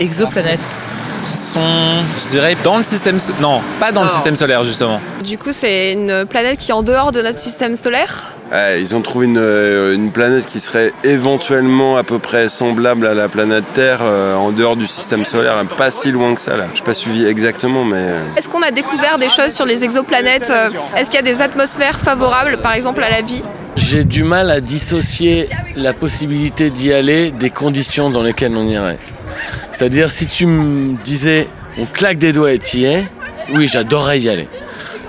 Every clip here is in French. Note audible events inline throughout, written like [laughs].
exoplanètes qui sont, je dirais, dans le système... Non, pas dans le système solaire, justement. Du coup, c'est une planète qui est en dehors de notre système solaire? Ils ont trouvé euh, une, planète qui serait éventuellement à peu près semblable à la planète Terre euh, en dehors du système solaire, pas si loin que ça là. Je n'ai pas suivi exactement, mais. Euh. Est-ce qu'on a découvert des choses sur les exoplanètes Est-ce qu'il y a des atmosphères favorables, par exemple, à la vie? J'ai du mal à dissocier la possibilité d'y aller des conditions dans lesquelles on irait. C'est-à-dire, si tu me disais, on claque des doigts et y es, oui, j'adorerais y aller.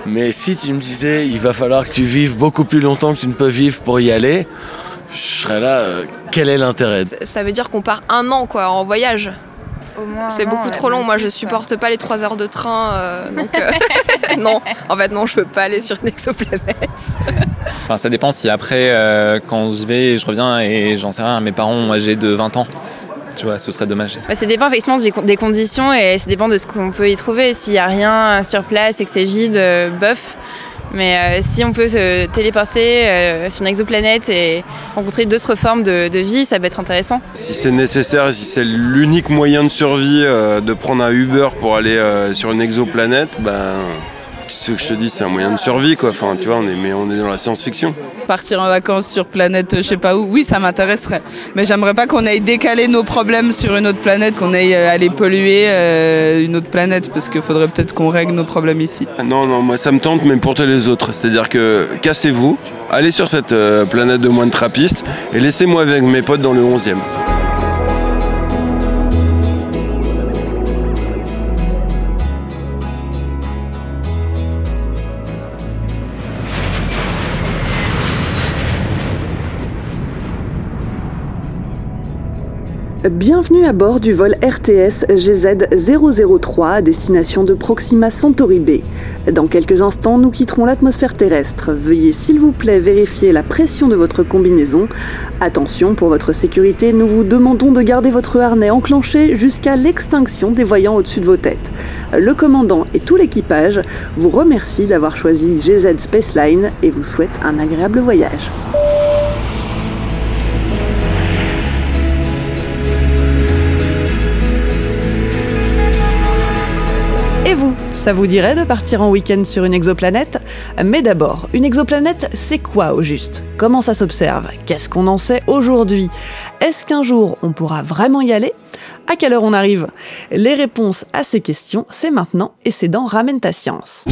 Mais si tu me disais, il va falloir que tu vives beaucoup plus longtemps que tu ne peux vivre pour y aller, je serais là, euh, quel est l'intérêt? Ça veut dire qu'on part un an quoi en voyage c'est beaucoup trop long. Moi, je supporte pas les 3 heures de train. Euh, donc, euh, [laughs] non, en fait, non, je peux pas aller sur une exoplanète. enfin, ça dépend si après, quand je vais, je reviens et j'en sais rien, mes parents ont âgé de 20 ans. Tu vois, ce serait dommage. Bah, ça dépend effectivement des conditions et ça dépend de ce qu'on peut y trouver. S'il n'y a rien sur place et que c'est vide, euh, bof. Mais euh, si on peut se téléporter euh, sur une exoplanète et rencontrer d'autres formes de, vie, ça peut être intéressant. Si c'est nécessaire, si c'est l'unique moyen de survie de prendre un Uber pour aller sur une exoplanète, ben ce que je te dis, c'est un moyen de survie, quoi. Enfin, tu vois, on est, mais on est dans la science-fiction. Partir en vacances sur planète, je sais pas où, oui, ça m'intéresserait. Mais j'aimerais pas qu'on aille décaler nos problèmes sur une autre planète, qu'on aille euh, aller polluer euh, une autre planète, parce qu'il faudrait peut-être qu'on règle nos problèmes ici. Non, non, moi ça me tente, mais pour tous les autres. C'est-à-dire que cassez-vous, allez sur cette euh, planète de moins de trappistes, et laissez-moi avec mes potes dans le 11e. Bienvenue à bord du vol RTS GZ003 à destination de Proxima Centauri B. Dans quelques instants, nous quitterons l'atmosphère terrestre. Veuillez s'il vous plaît vérifier la pression de votre combinaison. Attention, pour votre sécurité, nous vous demandons de garder votre harnais enclenché jusqu'à l'extinction des voyants au-dessus de vos têtes. Le commandant et tout l'équipage vous remercient d'avoir choisi GZ Spaceline et vous souhaitent un agréable voyage. Ça vous dirait de partir en week-end sur une exoplanète? Mais d'abord, une exoplanète, c'est quoi au juste? Comment ça s'observe? Qu'est-ce qu'on en sait aujourd'hui? Est-ce qu'un jour on pourra vraiment y aller? À quelle heure on arrive? Les réponses à ces questions, c'est maintenant et c'est dans Ramène ta science.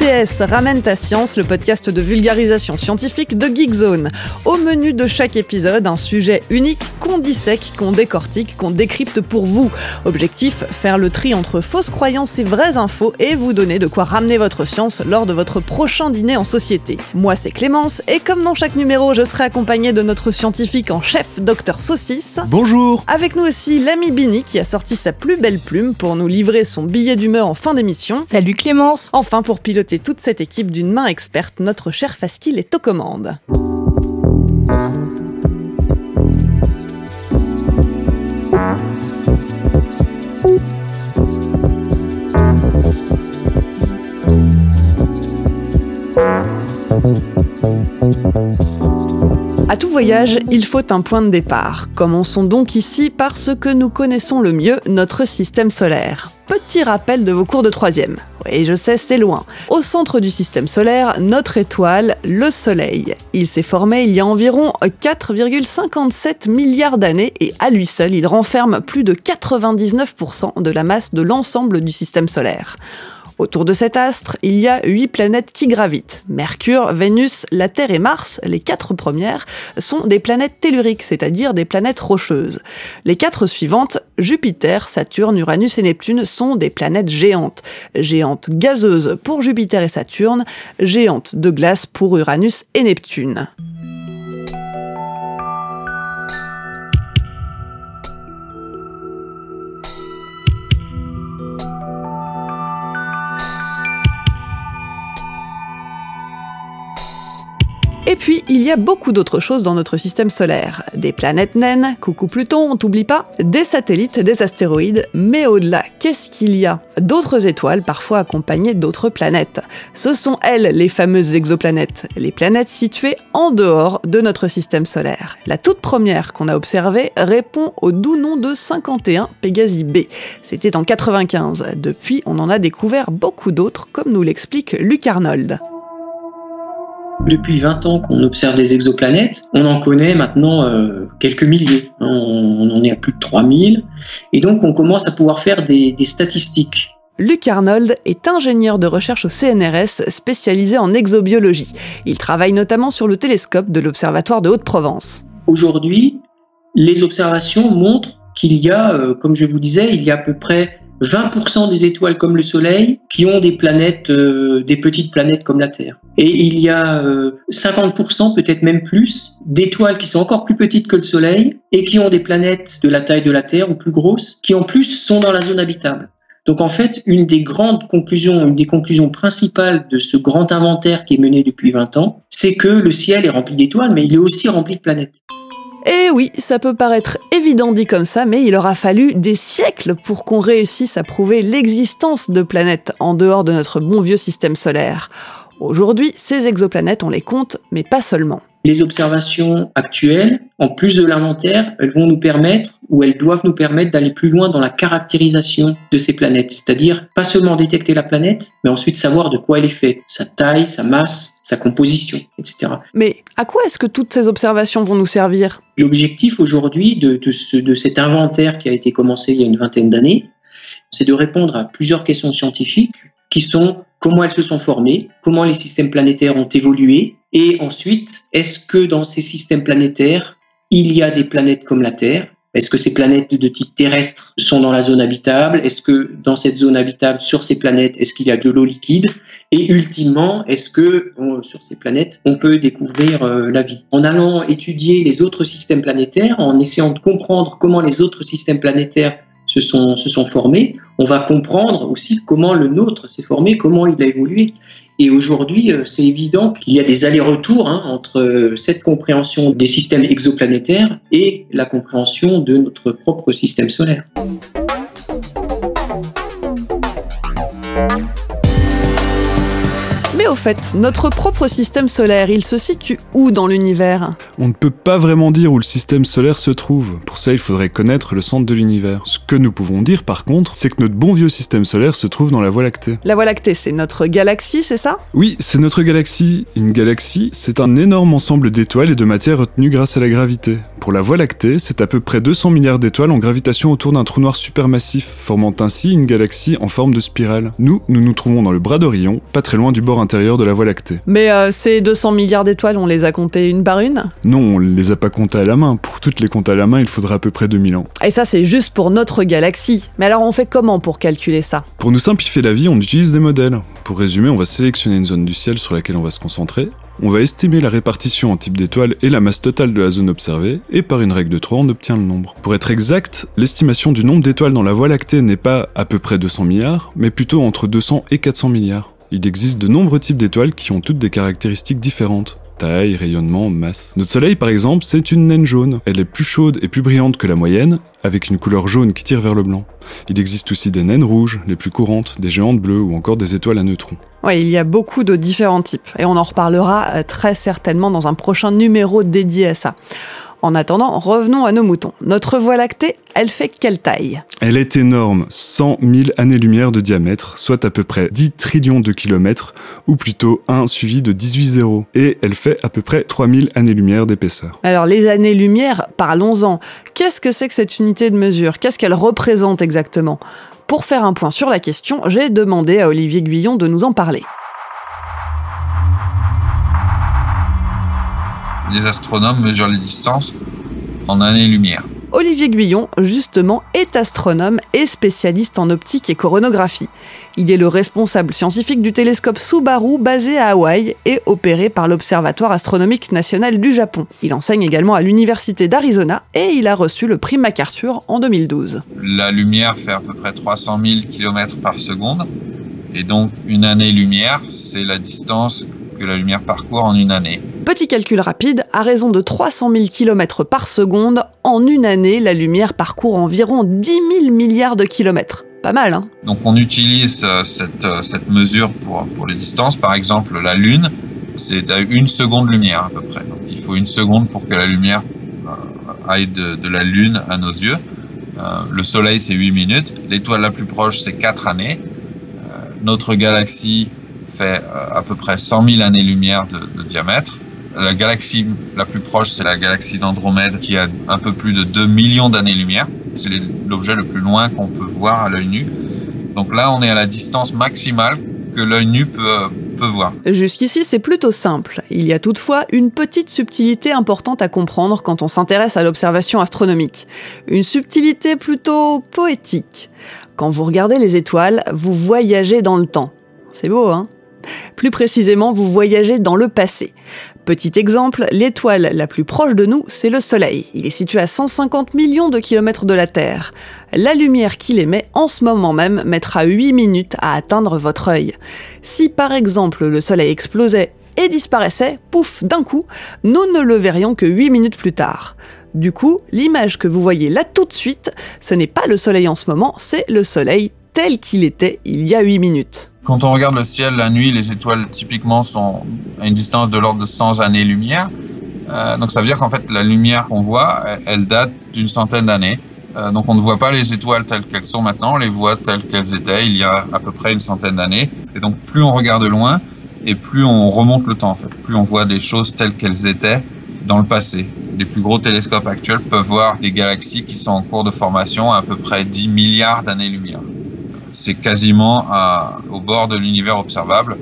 RTS, Ramène ta science, le podcast de vulgarisation scientifique de Geekzone. Au menu de chaque épisode, un sujet unique qu'on dissèque, qu'on décortique, qu'on décrypte pour vous. Objectif, faire le tri entre fausses croyances et vraies infos et vous donner de quoi ramener votre science lors de votre prochain dîner en société. Moi c'est Clémence et comme dans chaque numéro, je serai accompagnée de notre scientifique en chef, Docteur Saucisse. Bonjour Avec nous aussi l'ami Bini qui a sorti sa plus belle plume pour nous livrer son billet d'humeur en fin d'émission. Salut Clémence Enfin, pour piloter toute cette équipe d'une main experte, notre cher Faskil est aux commandes. À tout voyage, il faut un point de départ. Commençons donc ici par ce que nous connaissons le mieux, notre système solaire petit rappel de vos cours de troisième. Oui, je sais, c'est loin. Au centre du système solaire, notre étoile, le Soleil. Il s'est formé il y a environ 4,57 milliards d'années et à lui seul, il renferme plus de 99% de la masse de l'ensemble du système solaire. Autour de cet astre, il y a huit planètes qui gravitent. Mercure, Vénus, la Terre et Mars, les quatre premières, sont des planètes telluriques, c'est-à-dire des planètes rocheuses. Les quatre suivantes, Jupiter, Saturne, Uranus et Neptune, sont des planètes géantes. Géantes gazeuses pour Jupiter et Saturne, géantes de glace pour Uranus et Neptune. Puis, il y a beaucoup d'autres choses dans notre système solaire. Des planètes naines, coucou Pluton, on t'oublie pas, des satellites, des astéroïdes, mais au-delà, qu'est-ce qu'il y a? D'autres étoiles, parfois accompagnées d'autres planètes. Ce sont elles, les fameuses exoplanètes, les planètes situées en dehors de notre système solaire. La toute première qu'on a observée répond au doux nom de 51 Pégasi B. C'était en 95. Depuis, on en a découvert beaucoup d'autres, comme nous l'explique Luc Arnold. Depuis 20 ans qu'on observe des exoplanètes, on en connaît maintenant euh, quelques milliers. On, en est à plus de 3000. Et donc on commence à pouvoir faire des, des statistiques. Luc Arnold est ingénieur de recherche au CNRS spécialisé en exobiologie. Il travaille notamment sur le télescope de l'Observatoire de Haute-Provence. Aujourd'hui, les observations montrent qu'il y a, euh, comme je vous disais, il y a à peu près 20% des étoiles comme le Soleil qui ont des planètes, euh, des petites planètes comme la Terre. Et il y a 50%, euh, peut-être même plus, d'étoiles qui sont encore plus petites que le Soleil et qui ont des planètes de la taille de la Terre ou plus grosses, qui en plus sont dans la zone habitable. Donc en fait, une des grandes conclusions, une des conclusions principales de ce grand inventaire qui est mené depuis 20 ans, c'est que le ciel est rempli d'étoiles, mais il est aussi rempli de planètes. Et oui, ça peut paraître évident dit comme ça, mais il aura fallu des siècles pour qu'on réussisse à prouver l'existence de planètes en dehors de notre bon vieux système solaire. Aujourd'hui, ces exoplanètes, on les compte, mais pas seulement. Les observations actuelles, en plus de l'inventaire, elles vont nous permettre, ou elles doivent nous permettre d'aller plus loin dans la caractérisation de ces planètes. C'est-à-dire pas seulement détecter la planète, mais ensuite savoir de quoi elle est faite, sa taille, sa masse, sa composition, etc. Mais à quoi est-ce que toutes ces observations vont nous servir? L'objectif aujourd'hui de, de, de cet inventaire qui a été commencé il y a une vingtaine d'années, c'est de répondre à plusieurs questions scientifiques qui sont comment elles se sont formées, comment les systèmes planétaires ont évolué, et ensuite, est-ce que dans ces systèmes planétaires, il y a des planètes comme la Terre? Est-ce que ces planètes de type terrestre sont dans la zone habitable? Est-ce que dans cette zone habitable, sur ces planètes, est-ce qu'il y a de l'eau liquide? Et ultimement, est-ce que sur ces planètes, on peut découvrir euh, la vie? En allant étudier les autres systèmes planétaires, en essayant de comprendre comment les autres systèmes planétaires se sont, formés, on va comprendre aussi comment le nôtre s'est formé, comment il a évolué. Et aujourd'hui, euh, c'est évident qu'il y a des allers-retours hein, entre euh, cette compréhension des systèmes exoplanétaires et la compréhension de notre propre système solaire. Au fait, notre propre système solaire, il se situe où dans l'univers? On ne peut pas vraiment dire où le système solaire se trouve. Pour ça, il faudrait connaître le centre de l'univers. Ce que nous pouvons dire par contre, c'est que notre bon vieux système solaire se trouve dans la Voie lactée. La Voie lactée, c'est notre galaxie, c'est ça? Oui, c'est notre galaxie. Une galaxie, c'est un énorme ensemble d'étoiles et de matière retenues grâce à la gravité. Pour la Voie lactée, c'est à peu près 200 milliards d'étoiles en gravitation autour d'un trou noir supermassif, formant ainsi une galaxie en forme de spirale. Nous, nous nous trouvons dans le bras d'Orion, pas très loin du bord intérieur de la Voie lactée. Mais euh, ces 200 milliards d'étoiles, on les a comptées une par une? Non, on les a pas comptées à la main. Pour toutes les compter à la main, il faudra à peu près 2000 ans. Et ça, c'est juste pour notre galaxie. Mais alors, on fait comment pour calculer ça? Pour nous simplifier la vie, on utilise des modèles. Pour résumer, on va sélectionner une zone du ciel sur laquelle on va se concentrer. On va estimer la répartition en type d'étoiles et la masse totale de la zone observée, et par une règle de 3, on obtient le nombre. Pour être exact, l'estimation du nombre d'étoiles dans la Voie lactée n'est pas à peu près 200 milliards, mais plutôt entre 200 et 400 milliards. Il existe de nombreux types d'étoiles qui ont toutes des caractéristiques différentes. Taille, rayonnement, masse. Notre Soleil par exemple, c'est une naine jaune. Elle est plus chaude et plus brillante que la moyenne, avec une couleur jaune qui tire vers le blanc. Il existe aussi des naines rouges, les plus courantes, des géantes bleues ou encore des étoiles à neutrons. Oui, il y a beaucoup de différents types, et on en reparlera euh, très certainement dans un prochain numéro dédié à ça. En attendant, revenons à nos moutons. Notre Voie lactée, elle fait quelle taille? Elle est énorme, 100 000 années-lumière de diamètre, soit à peu près 10 trillions de kilomètres, ou plutôt 1 suivi de 18 zéros. Et elle fait à peu près 3000 années-lumière d'épaisseur. Alors les années-lumière, parlons-en. Qu'est-ce que c'est que cette unité de mesure? Qu'est-ce qu'elle représente exactement? Pour faire un point sur la question, j'ai demandé à Olivier Guyon de nous en parler. les astronomes mesurent les distances en années-lumière. Olivier Guyon, justement, est astronome et spécialiste en optique et coronographie. Il est le responsable scientifique du télescope Subaru basé à Hawaï et opéré par l'Observatoire astronomique national du Japon. Il enseigne également à l'Université d'Arizona et il a reçu le prix MacArthur en 2012. La lumière fait à peu près 300 000 km par seconde et donc une année-lumière, c'est la distance que la lumière parcourt en une année. Petit calcul rapide, à raison de 300 000 km par seconde, en une année, la lumière parcourt environ 10 000 milliards de kilomètres. Pas mal, hein Donc on utilise euh, cette, euh, cette mesure pour, pour les distances. Par exemple, la Lune, c'est à une seconde lumière à peu près. Donc, il faut une seconde pour que la lumière euh, aille de, de la Lune à nos yeux. Euh, le Soleil, c'est 8 minutes. L'étoile la plus proche, c'est 4 années. Euh, notre galaxie euh, à peu près 100 000 années-lumière de, de diamètre. La galaxie la plus proche, c'est la galaxie d'Andromède, qui a un peu plus de 2 millions d'années-lumière. C'est l'objet le plus loin qu'on peut voir à l'œil nu. Donc là, on est à la distance maximale que l'œil nu peut, peut voir. Jusqu'ici, c'est plutôt simple. Il y a toutefois une petite subtilité importante à comprendre quand on s'intéresse à l'observation astronomique. Une subtilité plutôt poétique. Quand vous regardez les étoiles, vous voyagez dans le temps. C'est beau, hein? Plus précisément, vous voyagez dans le passé. Petit exemple, l'étoile la plus proche de nous, c'est le Soleil. Il est situé à 150 millions de kilomètres de la Terre. La lumière qu'il émet en ce moment même mettra 8 minutes à atteindre votre œil. Si par exemple le Soleil explosait et disparaissait, pouf, d'un coup, nous ne le verrions que 8 minutes plus tard. Du coup, l'image que vous voyez là tout de suite, ce n'est pas le Soleil en ce moment, c'est le Soleil tel qu'il était il y a 8 minutes. Quand on regarde le ciel la nuit, les étoiles typiquement sont à une distance de l'ordre de 100 années-lumière. Euh, donc ça veut dire qu'en fait la lumière qu'on voit, elle, date d'une centaine d'années. Euh, donc on ne voit pas les étoiles telles qu'elles sont maintenant, on les voit telles qu'elles étaient il y a à peu près une centaine d'années. Et donc plus on regarde loin et plus on remonte le temps en fait, plus on voit des choses telles qu'elles étaient dans le passé. Les plus gros télescopes actuels peuvent voir des galaxies qui sont en cours de formation à à peu près 10 milliards d'années-lumière c'est quasiment au bord de l'univers observable,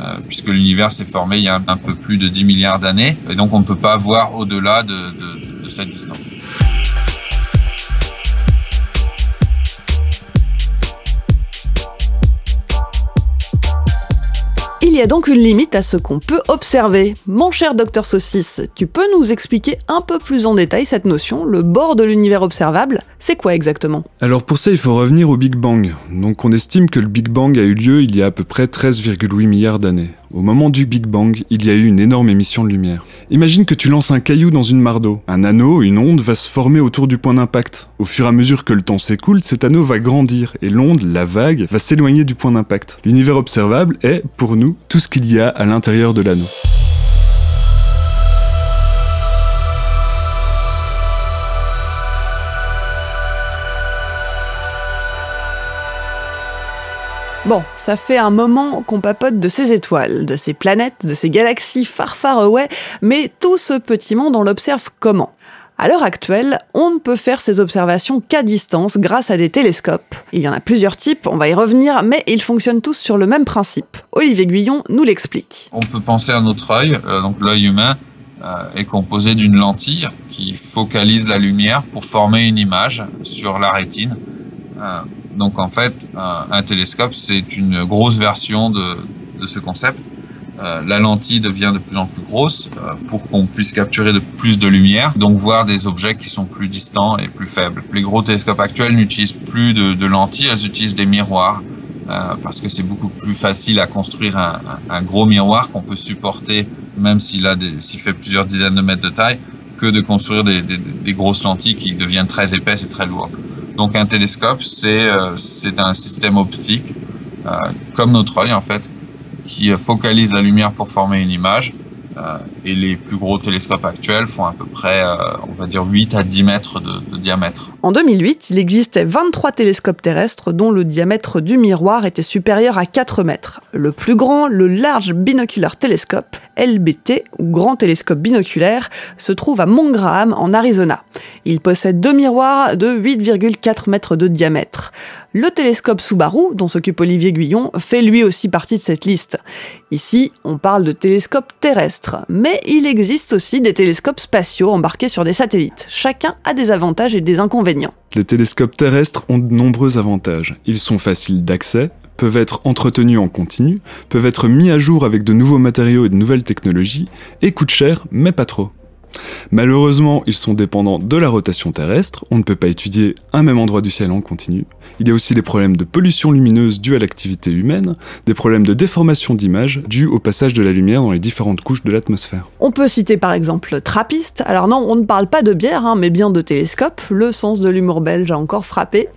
euh, puisque l'univers s'est formé il y a un peu plus de 10 milliards d'années, et donc on ne peut pas voir au-delà de, de, de cette distance. Il y a donc une limite à ce qu'on peut observer. Mon cher docteur Saucisse, tu peux nous expliquer un peu plus en détail cette notion, le bord de l'univers observable? C'est quoi exactement? Alors pour ça, il faut revenir au Big Bang. Donc on estime que le Big Bang a eu lieu il y a à peu près 13,8 milliards d'années. Au moment du Big Bang, il y a eu une énorme émission de lumière. Imagine que tu lances un caillou dans une mare d'eau. Un anneau, une onde va se former autour du point d'impact. Au fur et à mesure que le temps s'écoule, cet anneau va grandir et l'onde, la vague, va s'éloigner du point d'impact. L'univers observable est, pour nous, tout ce qu'il y a à l'intérieur de l'anneau. Bon, ça fait un moment qu'on papote de ces étoiles, de ces planètes, de ces galaxies far far away, mais tout ce petit monde, on l'observe comment? À l'heure actuelle, on ne peut faire ces observations qu'à distance grâce à des télescopes. Il y en a plusieurs types, on va y revenir, mais ils fonctionnent tous sur le même principe. Olivier Guyon nous l'explique. On peut penser à notre œil, euh, donc l'œil humain euh, est composé d'une lentille qui focalise la lumière pour former une image sur la rétine. Euh, donc en fait, un, un télescope, c'est une grosse version de, de ce concept. Euh, la lentille devient de plus en plus grosse euh, pour qu'on puisse capturer de plus de lumière, donc voir des objets qui sont plus distants et plus faibles. Les gros télescopes actuels n'utilisent plus de, de, lentilles, elles utilisent des miroirs euh, parce que c'est beaucoup plus facile à construire un, un, un gros miroir qu'on peut supporter même s'il a s'il fait plusieurs dizaines de mètres de taille que de construire des, des, des, grosses lentilles qui deviennent très épaisses et très lourdes. Donc un télescope, c'est euh, c'est un système optique euh, comme notre œil en fait qui focalise la lumière pour former une image. Euh, et les plus gros télescopes actuels font à peu près, euh, on va dire, 8 à 10 mètres de, diamètre. En 2008, il existait 23 télescopes terrestres dont le diamètre du miroir était supérieur à 4 mètres. Le plus grand, le Large Binocular Telescope, LBT, ou Grand Télescope Binoculaire, se trouve à Mont Graham, en Arizona. Il possède deux miroirs de 8,4 mètres de diamètre. Le télescope Subaru, dont s'occupe Olivier Guyon, fait lui aussi partie de cette liste. Ici, on parle de télescopes mais il existe aussi des télescopes spatiaux embarqués sur des satellites. Chacun a des avantages et des inconvénients. Les télescopes terrestres ont de nombreux avantages. Ils sont faciles d'accès, peuvent être entretenus en continu, peuvent être mis à jour avec de nouveaux matériaux et de nouvelles technologies, et coûtent cher, mais pas trop. Malheureusement, ils sont dépendants de la rotation terrestre, on ne peut pas étudier un même endroit du ciel en continu. Il y a aussi des problèmes de pollution lumineuse dus à l'activité humaine, des problèmes de déformation d'image dus au passage de la lumière dans les différentes couches de l'atmosphère. On peut citer par exemple Trappiste. Alors non, on ne parle pas de bière, hein, mais bien de télescope. Le sens de l'humour belge a encore frappé.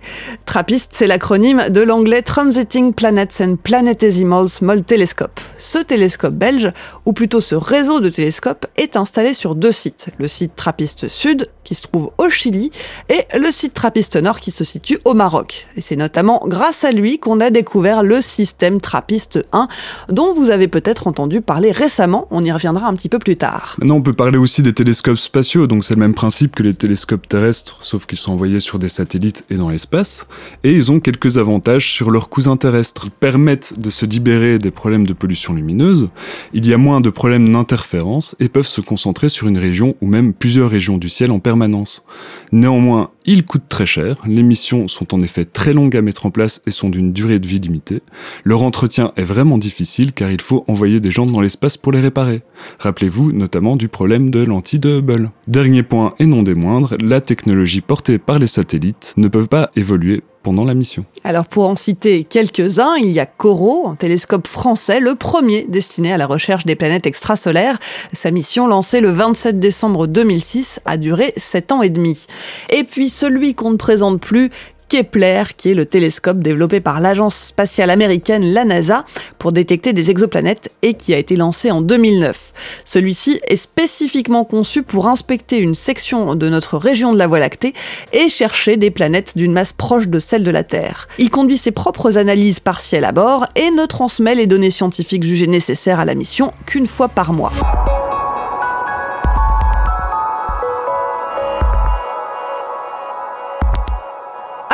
Trappiste, c'est l'acronyme de l'anglais Transiting Planets and Planetesimals Small Telescope. Ce télescope belge, ou plutôt ce réseau de télescopes, est installé sur deux sites. Le site Trappiste Sud, qui se trouve au Chili, et le site Trappiste Nord, qui se situe au Maroc. Et c'est notamment grâce à lui qu'on a découvert le système Trappiste 1, dont vous avez peut-être entendu parler récemment, on y reviendra un petit peu plus tard. Maintenant, on peut parler aussi des télescopes spatiaux, donc c'est le même principe que les télescopes terrestres, sauf qu'ils sont envoyés sur des satellites et dans l'espace, et ils ont quelques avantages sur leurs cousins terrestres. Ils permettent de se libérer des problèmes de pollution lumineuse, il y a moins de problèmes d'interférence et peuvent se concentrer sur une région ou même plusieurs régions du ciel en permanence. Néanmoins, ils coûtent très cher, les missions sont en effet très longues à mettre en place et sont d'une durée de vie limitée. Leur entretien est vraiment difficile car il faut envoyer des gens dans l'espace pour les réparer. Rappelez-vous notamment du problème de lentilles de Hubble. Dernier point et non des moindres, la technologie portée par les satellites ne peuvent pas évoluer pendant la mission. Alors pour en citer quelques-uns, il y a Coro, un télescope français, le premier destiné à la recherche des planètes extrasolaires. Sa mission lancée le 27 décembre 2006 a duré 7 ans et demi. Et puis celui qu'on ne présente plus, Kepler, qui est le télescope développé par l'agence spatiale américaine, la NASA, pour détecter des exoplanètes et qui a été lancé en 2009. Celui-ci est spécifiquement conçu pour inspecter une section de notre région de la Voie lactée et chercher des planètes d'une masse proche de celle de la Terre. Il conduit ses propres analyses partielles à bord et ne transmet les données scientifiques jugées nécessaires à la mission qu'une fois par mois.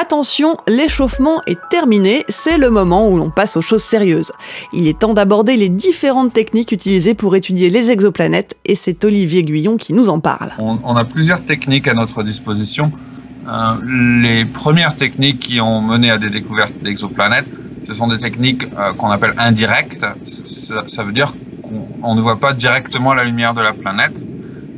Attention, l'échauffement est terminé, c'est le moment où l'on passe aux choses sérieuses. Il est temps d'aborder les différentes techniques utilisées pour étudier les exoplanètes et c'est Olivier Guyon qui nous en parle. On, a plusieurs techniques à notre disposition. Euh, les premières techniques qui ont mené à des découvertes d'exoplanètes, ce sont des techniques euh, qu'on appelle indirectes. Ça, veut dire qu'on ne voit pas directement la lumière de la planète.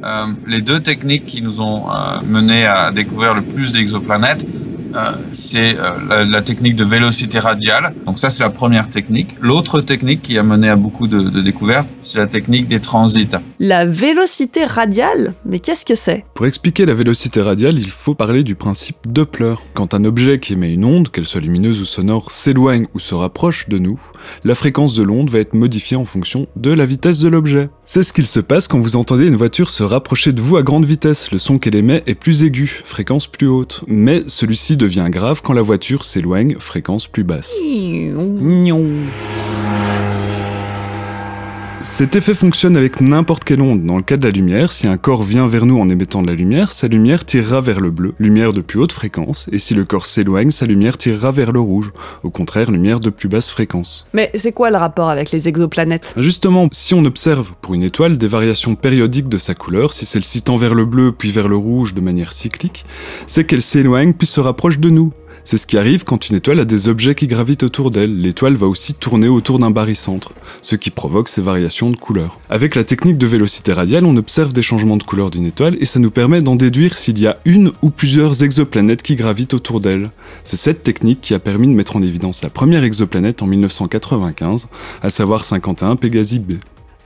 Euh, les deux techniques qui nous ont mené à découvrir le plus d'exoplanètes, euh, c'est euh, la, technique de vélocité radiale. Donc ça, c'est la première technique. L'autre technique qui a mené à beaucoup de, de découvertes, c'est la technique des transits. La vélocité radiale? Mais qu'est-ce que c'est? Pour expliquer la vélocité radiale, il faut parler du principe Doppler. Quand un objet qui émet une onde, qu'elle soit lumineuse ou sonore, s'éloigne ou se rapproche de nous, la fréquence de l'onde va être modifiée en fonction de la vitesse de l'objet. C'est ce qu'il se passe quand vous entendez une voiture se rapprocher de vous à grande vitesse. Le son qu'elle émet est plus aigu, fréquence plus haute. Mais celui-ci devient grave quand la voiture s'éloigne, fréquence plus basse. Cet effet fonctionne avec n'importe quelle onde. Dans le cas de la lumière, si un corps vient vers nous en émettant de la lumière, sa lumière tirera vers le bleu, lumière de plus haute fréquence, et si le corps s'éloigne, sa lumière tirera vers le rouge, au contraire, lumière de plus basse fréquence. Mais c'est quoi le rapport avec les exoplanètes? Justement, si on observe pour une étoile des variations périodiques de sa couleur, si celle-ci tend vers le bleu puis vers le rouge de manière cyclique, c'est qu'elle s'éloigne puis se rapproche de nous, c'est ce qui arrive quand une étoile a des objets qui gravitent autour d'elle. L'étoile va aussi tourner autour d'un barycentre, ce qui provoque ces variations de couleur. Avec la technique de vélocité radiale, on observe des changements de couleur d'une étoile et ça nous permet d'en déduire s'il y a une ou plusieurs exoplanètes qui gravitent autour d'elle. C'est cette technique qui a permis de mettre en évidence la première exoplanète en 1995, à savoir 51 Pégasi b.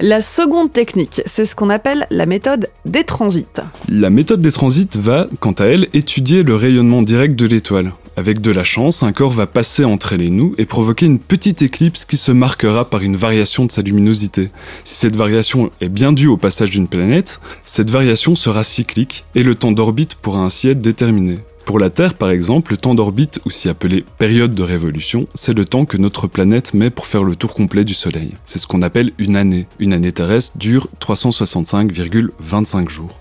La seconde technique, c'est ce qu'on appelle la méthode des transits. La méthode des transits va, quant à elle, étudier le rayonnement direct de l'étoile. Avec de la chance, un corps va passer entre elle et nous et provoquer une petite éclipse qui se marquera par une variation de sa luminosité. Si cette variation est bien due au passage d'une planète, cette variation sera cyclique et le temps d'orbite pourra ainsi être déterminé. Pour la Terre, par exemple, le temps d'orbite, aussi appelé période de révolution, c'est le temps que notre planète met pour faire le tour complet du Soleil. C'est ce qu'on appelle une année. Une année terrestre dure 365,25 jours.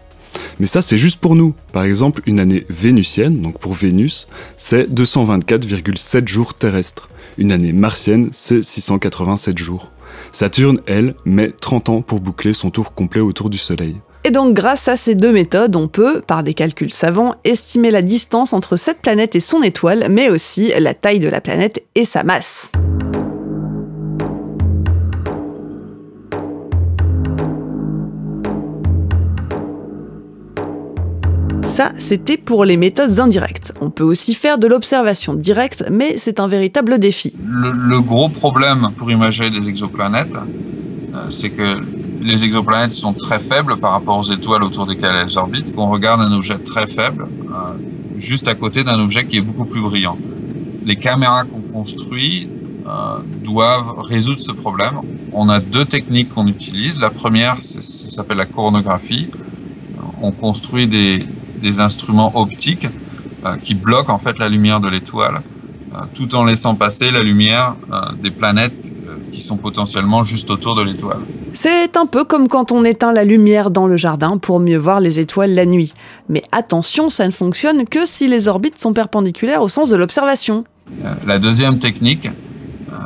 Mais ça, c'est juste pour nous. Par exemple, une année vénusienne, donc pour Vénus, c'est 224,7 jours terrestres. Une année martienne, c'est 687 jours. Saturne, elle, met 30 ans pour boucler son tour complet autour du Soleil. Et donc grâce à ces deux méthodes, on peut, par des calculs savants, estimer la distance entre cette planète et son étoile, mais aussi la taille de la planète et sa masse. Ça, c'était pour les méthodes indirectes. On peut aussi faire de l'observation directe, mais c'est un véritable défi. Le, gros problème pour imager des exoplanètes, euh, c'est que les exoplanètes sont très faibles par rapport aux étoiles autour desquelles elles orbitent. On regarde un objet très faible, euh, juste à côté d'un objet qui est beaucoup plus brillant. Les caméras qu'on construit euh, doivent résoudre ce problème. On a deux techniques qu'on utilise. La première, ça s'appelle la coronographie. On construit des, des instruments optiques euh, qui bloquent en fait la lumière de l'étoile, euh, tout en laissant passer la lumière des planètes qui sont potentiellement juste autour de l'étoile. C'est un peu comme quand on éteint la lumière dans le jardin pour mieux voir les étoiles la nuit. Mais attention, ça ne fonctionne que si les orbites sont perpendiculaires au sens de l'observation. La deuxième technique,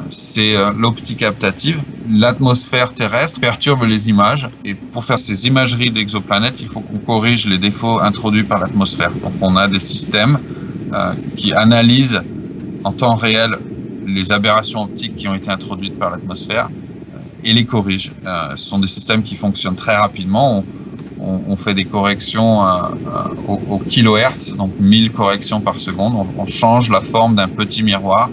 c'est euh, l'optique captative. L'atmosphère terrestre perturbe les images et pour faire ces imageries d'exoplanètes, il faut qu'on corrige les défauts introduits par l'atmosphère. Donc on a des systèmes euh, qui analysent en temps réel les aberrations optiques qui ont été introduites par l'atmosphère euh, et les corrigent. ce sont des systèmes qui fonctionnent très rapidement. On, fait des corrections au, kilohertz, donc 1000 corrections par seconde. on change la forme d'un petit miroir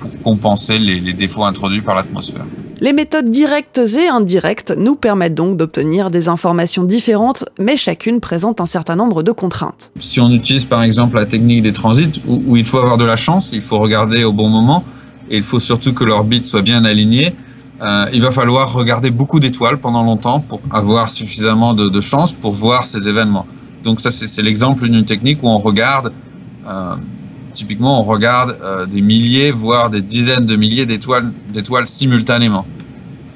pour compenser les, défauts introduits par l'atmosphère. Les méthodes directes et indirectes nous permettent donc d'obtenir des informations différentes, mais chacune présente un certain nombre de contraintes. Si on utilise par exemple la technique des transits, où, il faut avoir de la chance, il faut regarder au bon moment, et il faut surtout que l'orbite soit bien alignée, euh, il va falloir regarder beaucoup d'étoiles pendant longtemps pour avoir suffisamment de, chance pour voir ces événements. Donc ça, c'est l'exemple d'une technique où on regarde euh, typiquement, on regarde euh, des milliers, voire des dizaines de milliers d'étoiles, d'étoiles simultanément,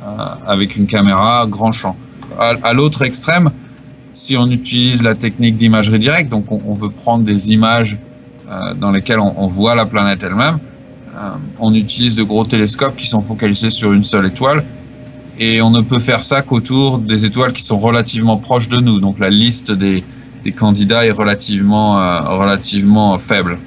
euh, avec une caméra grand champ. À, l'autre extrême, si on utilise la technique d'imagerie directe, donc on, veut prendre des images euh, dans lesquelles on, voit la planète elle-même, on utilise de gros télescopes qui sont focalisés sur une seule étoile, et on ne peut faire ça qu'autour des étoiles qui sont relativement proches de nous. Donc la liste des, des candidats est relativement, relativement faible.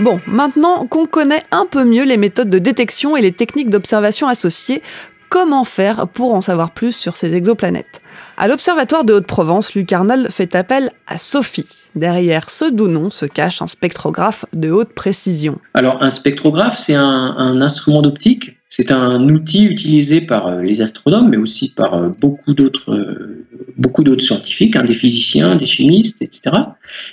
Bon, maintenant qu'on connaît un peu mieux les méthodes de détection et les techniques d'observation associées, comment faire pour en savoir plus sur ces exoplanètes? À l'Observatoire de Haute-Provence, Luc Arnold fait appel à Sophie. Derrière ce doux nom se cache un spectrographe de haute précision. Alors un spectrographe, c'est un, instrument d'optique. C'est un outil utilisé par euh, les astronomes, mais aussi par euh, beaucoup d'autres euh, beaucoup d'autres scientifiques, hein, des physiciens, des chimistes, etc.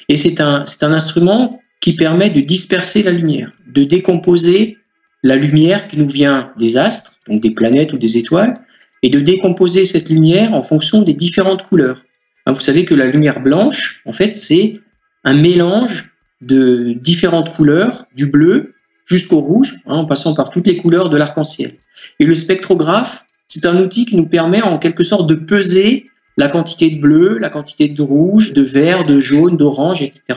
Et c'est un, c'est un instrument qui permet de disperser la lumière, de décomposer la lumière qui nous vient des astres, donc des planètes ou des étoiles, et de décomposer cette lumière en fonction des différentes couleurs. Hein, vous savez que la lumière blanche, en fait, c'est un mélange de différentes couleurs, du bleu jusqu'au rouge, hein, en passant par toutes les couleurs de l'arc-en-ciel. Et le spectrographe, c'est un outil qui nous permet en quelque sorte de peser la quantité de bleu, la quantité de rouge, de vert, de jaune, d'orange, etc.,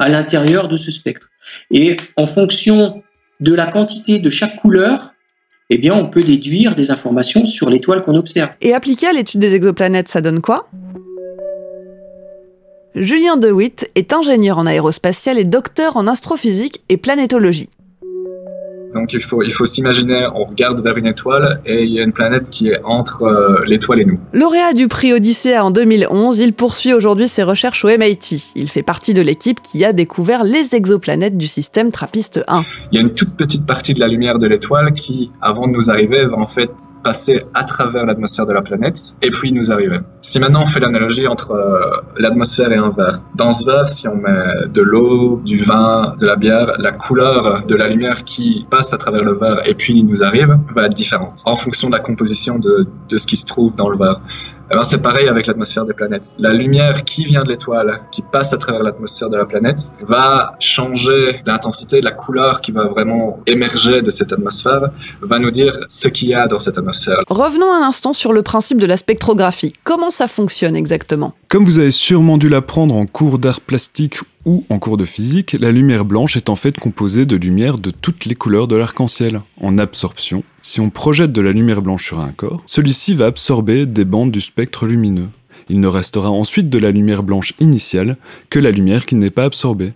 à l'intérieur de ce spectre. Et en fonction de la quantité de chaque couleur, eh bien, on peut déduire des informations sur l'étoile qu'on observe. Et appliqué à l'étude des exoplanètes, ça donne quoi? Julien DeWitt est ingénieur en aérospatial et docteur en astrophysique et planétologie. Donc il faut, il faut s'imaginer, on regarde vers une étoile et il y a une planète qui est entre euh, l'étoile et nous. Lauréat du prix Odyssée en 2011, il poursuit aujourd'hui ses recherches au MIT. Il fait partie de l'équipe qui a découvert les exoplanètes du système Trappiste 1. Il y a une toute petite partie de la lumière de l'étoile qui, avant de nous arriver, va en fait passer à travers l'atmosphère de la planète et puis nous arriver. Si maintenant on fait l'analogie entre euh, l'atmosphère et un verre, dans ce verre, si on met de l'eau, du vin, de la bière, la couleur de la lumière qui passe à travers le verre et puis nous arrive va être différente en fonction de la composition de, de ce qui se trouve dans le verre. Eh ben, c'est pareil avec l'atmosphère des planètes. La lumière qui vient de l'étoile, qui passe à travers l'atmosphère de la planète, va changer l'intensité, la couleur qui va vraiment émerger de cette atmosphère, va nous dire ce qu'il y a dans cette atmosphère. Revenons un instant sur le principe de la spectrographie. Comment ça fonctionne exactement? Comme vous avez sûrement dû l'apprendre en cours d'art plastique ou en cours de physique, la lumière blanche est en fait composée de lumière de toutes les couleurs de l'arc-en-ciel. En absorption, si on projette de la lumière blanche sur un corps, celui-ci va absorber des bandes du spectre lumineux. Il ne restera ensuite de la lumière blanche initiale que la lumière qui n'est pas absorbée.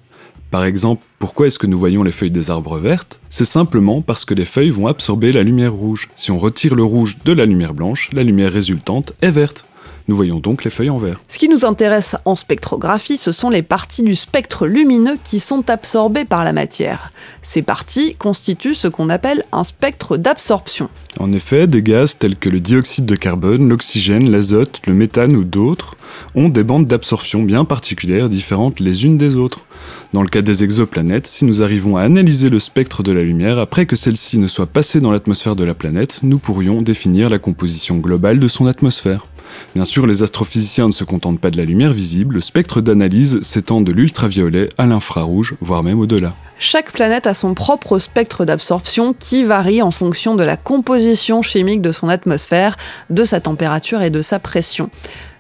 Par exemple, pourquoi est-ce que nous voyons les feuilles des arbres vertes? C'est simplement parce que les feuilles vont absorber la lumière rouge. Si on retire le rouge de la lumière blanche, la lumière résultante est verte. Nous voyons donc les feuilles en vert. Ce qui nous intéresse en spectrographie, ce sont les parties du spectre lumineux qui sont absorbées par la matière. Ces parties constituent ce qu'on appelle un spectre d'absorption. En effet, des gaz tels que le dioxyde de carbone, l'oxygène, l'azote, le méthane ou d'autres ont des bandes d'absorption bien particulières différentes les unes des autres. Dans le cas des exoplanètes, si nous arrivons à analyser le spectre de la lumière après que celle-ci ne soit passée dans l'atmosphère de la planète, nous pourrions définir la composition globale de son atmosphère. Bien sûr, les astrophysiciens ne se contentent pas de la lumière visible, le spectre d'analyse s'étend de l'ultraviolet à l'infrarouge, voire même au-delà. Chaque planète a son propre spectre d'absorption qui varie en fonction de la composition chimique de son atmosphère, de sa température et de sa pression.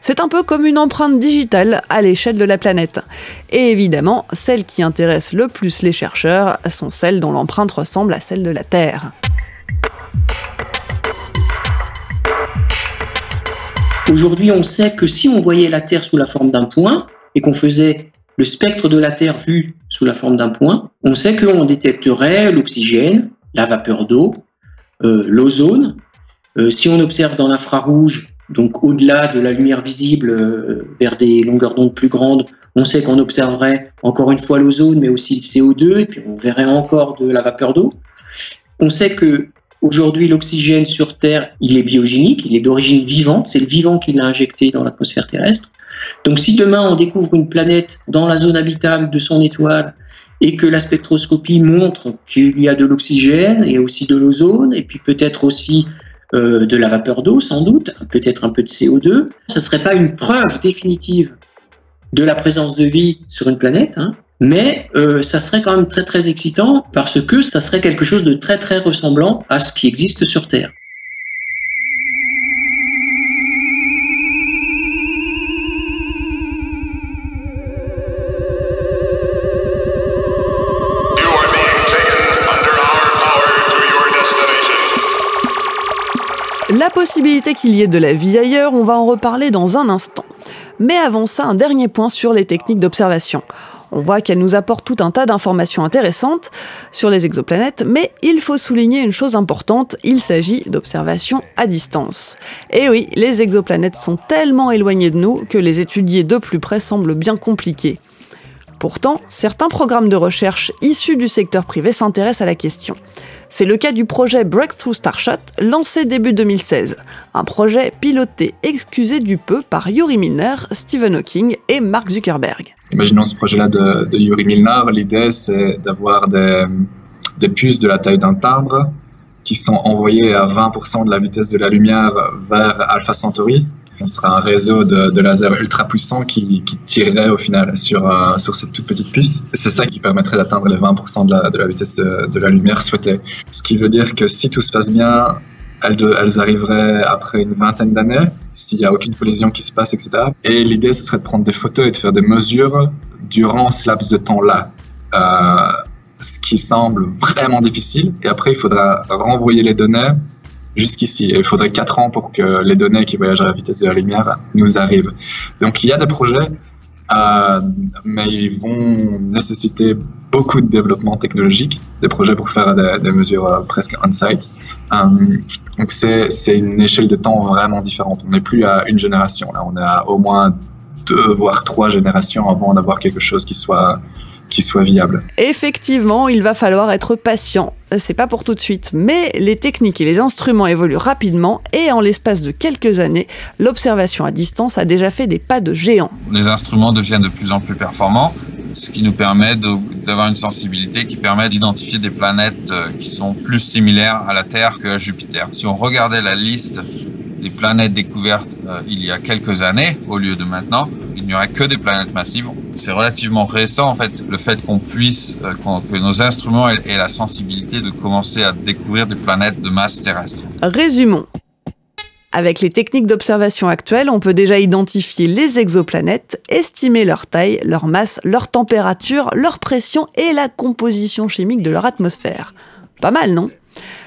C'est un peu comme une empreinte digitale à l'échelle de la planète. Et évidemment, celles qui intéressent le plus les chercheurs sont celles dont l'empreinte ressemble à celle de la Terre. Aujourd'hui, on sait que si on voyait la Terre sous la forme d'un point et qu'on faisait le spectre de la Terre vu sous la forme d'un point, on sait qu'on détecterait l'oxygène, la vapeur d'eau, euh, l'ozone. Euh, si on observe dans l'infrarouge, donc au-delà de la lumière visible euh, vers des longueurs d'onde plus grandes, on sait qu'on observerait encore une fois l'ozone, mais aussi le CO2, et puis on verrait encore de la vapeur d'eau. On sait que Aujourd'hui, l'oxygène sur Terre, il est biogénique, il est d'origine vivante, c'est le vivant qui l'a injecté dans l'atmosphère terrestre. Donc si demain on découvre une planète dans la zone habitable de son étoile et que la spectroscopie montre qu'il y a de l'oxygène et aussi de l'ozone, et puis peut-être aussi euh, de la vapeur d'eau sans doute, peut-être un peu de CO2, ce ne serait pas une preuve définitive de la présence de vie sur une planète, hein, mais euh, ça serait quand même très très excitant parce que ça serait quelque chose de très très ressemblant à ce qui existe sur Terre. La possibilité qu'il y ait de la vie ailleurs, on va en reparler dans un instant. Mais avant ça, un dernier point sur les techniques d'observation. On voit qu'elle nous apporte tout un tas d'informations intéressantes sur les exoplanètes, mais il faut souligner une chose importante, il s'agit d'observations à distance. Et oui, les exoplanètes sont tellement éloignées de nous que les étudier de plus près semble bien compliqué. Pourtant, certains programmes de recherche issus du secteur privé s'intéressent à la question. C'est le cas du projet Breakthrough Starshot, lancé début 2016. Un projet piloté, excusé du peu, par Yuri Milner, Stephen Hawking et Mark Zuckerberg. Imaginons ce projet-là de, Yuri Milner. L'idée, c'est d'avoir des, des puces de la taille d'un timbre qui sont envoyées à 20% de la vitesse de la lumière vers Alpha Centauri. On sera un réseau de, de lasers ultra puissants qui, tirerait au final sur, euh, sur cette toute petite puce. C'est ça qui permettrait d'atteindre les 20% de la, de la vitesse de, la lumière souhaitée. Ce qui veut dire que si tout se passe bien, elles, elles arriveraient après une vingtaine d'années, s'il n'y a aucune collision qui se passe, etc. Et l'idée, ce serait de prendre des photos et de faire des mesures durant ce laps de temps-là. Euh, ce qui semble vraiment difficile. Et après, il faudra renvoyer les données jusqu'ici. Il faudrait 4 ans pour que les données qui voyagent à la vitesse de la lumière nous arrivent. Donc il y a des projets, euh, mais ils vont nécessiter beaucoup de développement technologique, des projets pour faire des, mesures euh, presque on-site. Euh, donc c'est une échelle de temps vraiment différente. On n'est plus à une génération, là on est à au moins deux voire trois générations avant d'avoir quelque chose qui soit qui soit viable. Effectivement, il va falloir être patient. C'est pas pour tout de suite, mais les techniques et les instruments évoluent rapidement et en l'espace de quelques années, l'observation à distance a déjà fait des pas de géant. Les instruments deviennent de plus en plus performants, ce qui nous permet d'avoir une sensibilité qui permet d'identifier des planètes euh, qui sont plus similaires à la Terre qu'à Jupiter. Si on regardait la liste des planètes découvertes euh, il y a quelques années au lieu de maintenant, il n'y aurait que des planètes massives. C'est relativement récent en fait le fait qu'on puisse, euh, que nos instruments aient la sensibilité de commencer à découvrir des planètes de masse terrestre. Résumons. Avec les techniques d'observation actuelles, on peut déjà identifier les exoplanètes, estimer leur taille, leur masse, leur température, leur pression et la composition chimique de leur atmosphère. Pas mal, non?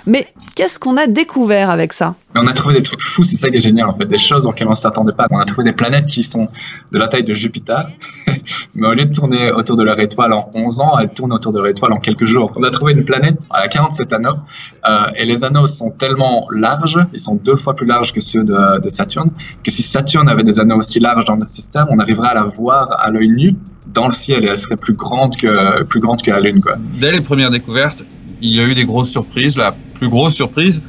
Mais qu'est-ce qu'on a découvert avec ça? On a trouvé des trucs fous, c'est ça qui est génial en fait, des choses auxquelles on ne s'attendait pas. On a trouvé des planètes qui sont de la taille de Jupiter, [laughs] mais au lieu de tourner autour de leur étoile en 11 ans, elles tournent autour de leur étoile en quelques jours. On a trouvé une planète à 47 anneaux, euh, et les anneaux sont tellement larges, ils sont deux fois plus larges que ceux de, de Saturne, que si Saturne avait des anneaux aussi larges dans notre système, on arriverait à la voir à l'œil nu dans le ciel et elle serait plus grande que, plus grande que la Lune. Quoi. Dès les premières découvertes, il y a eu des grosses surprises. La plus grosse surprise,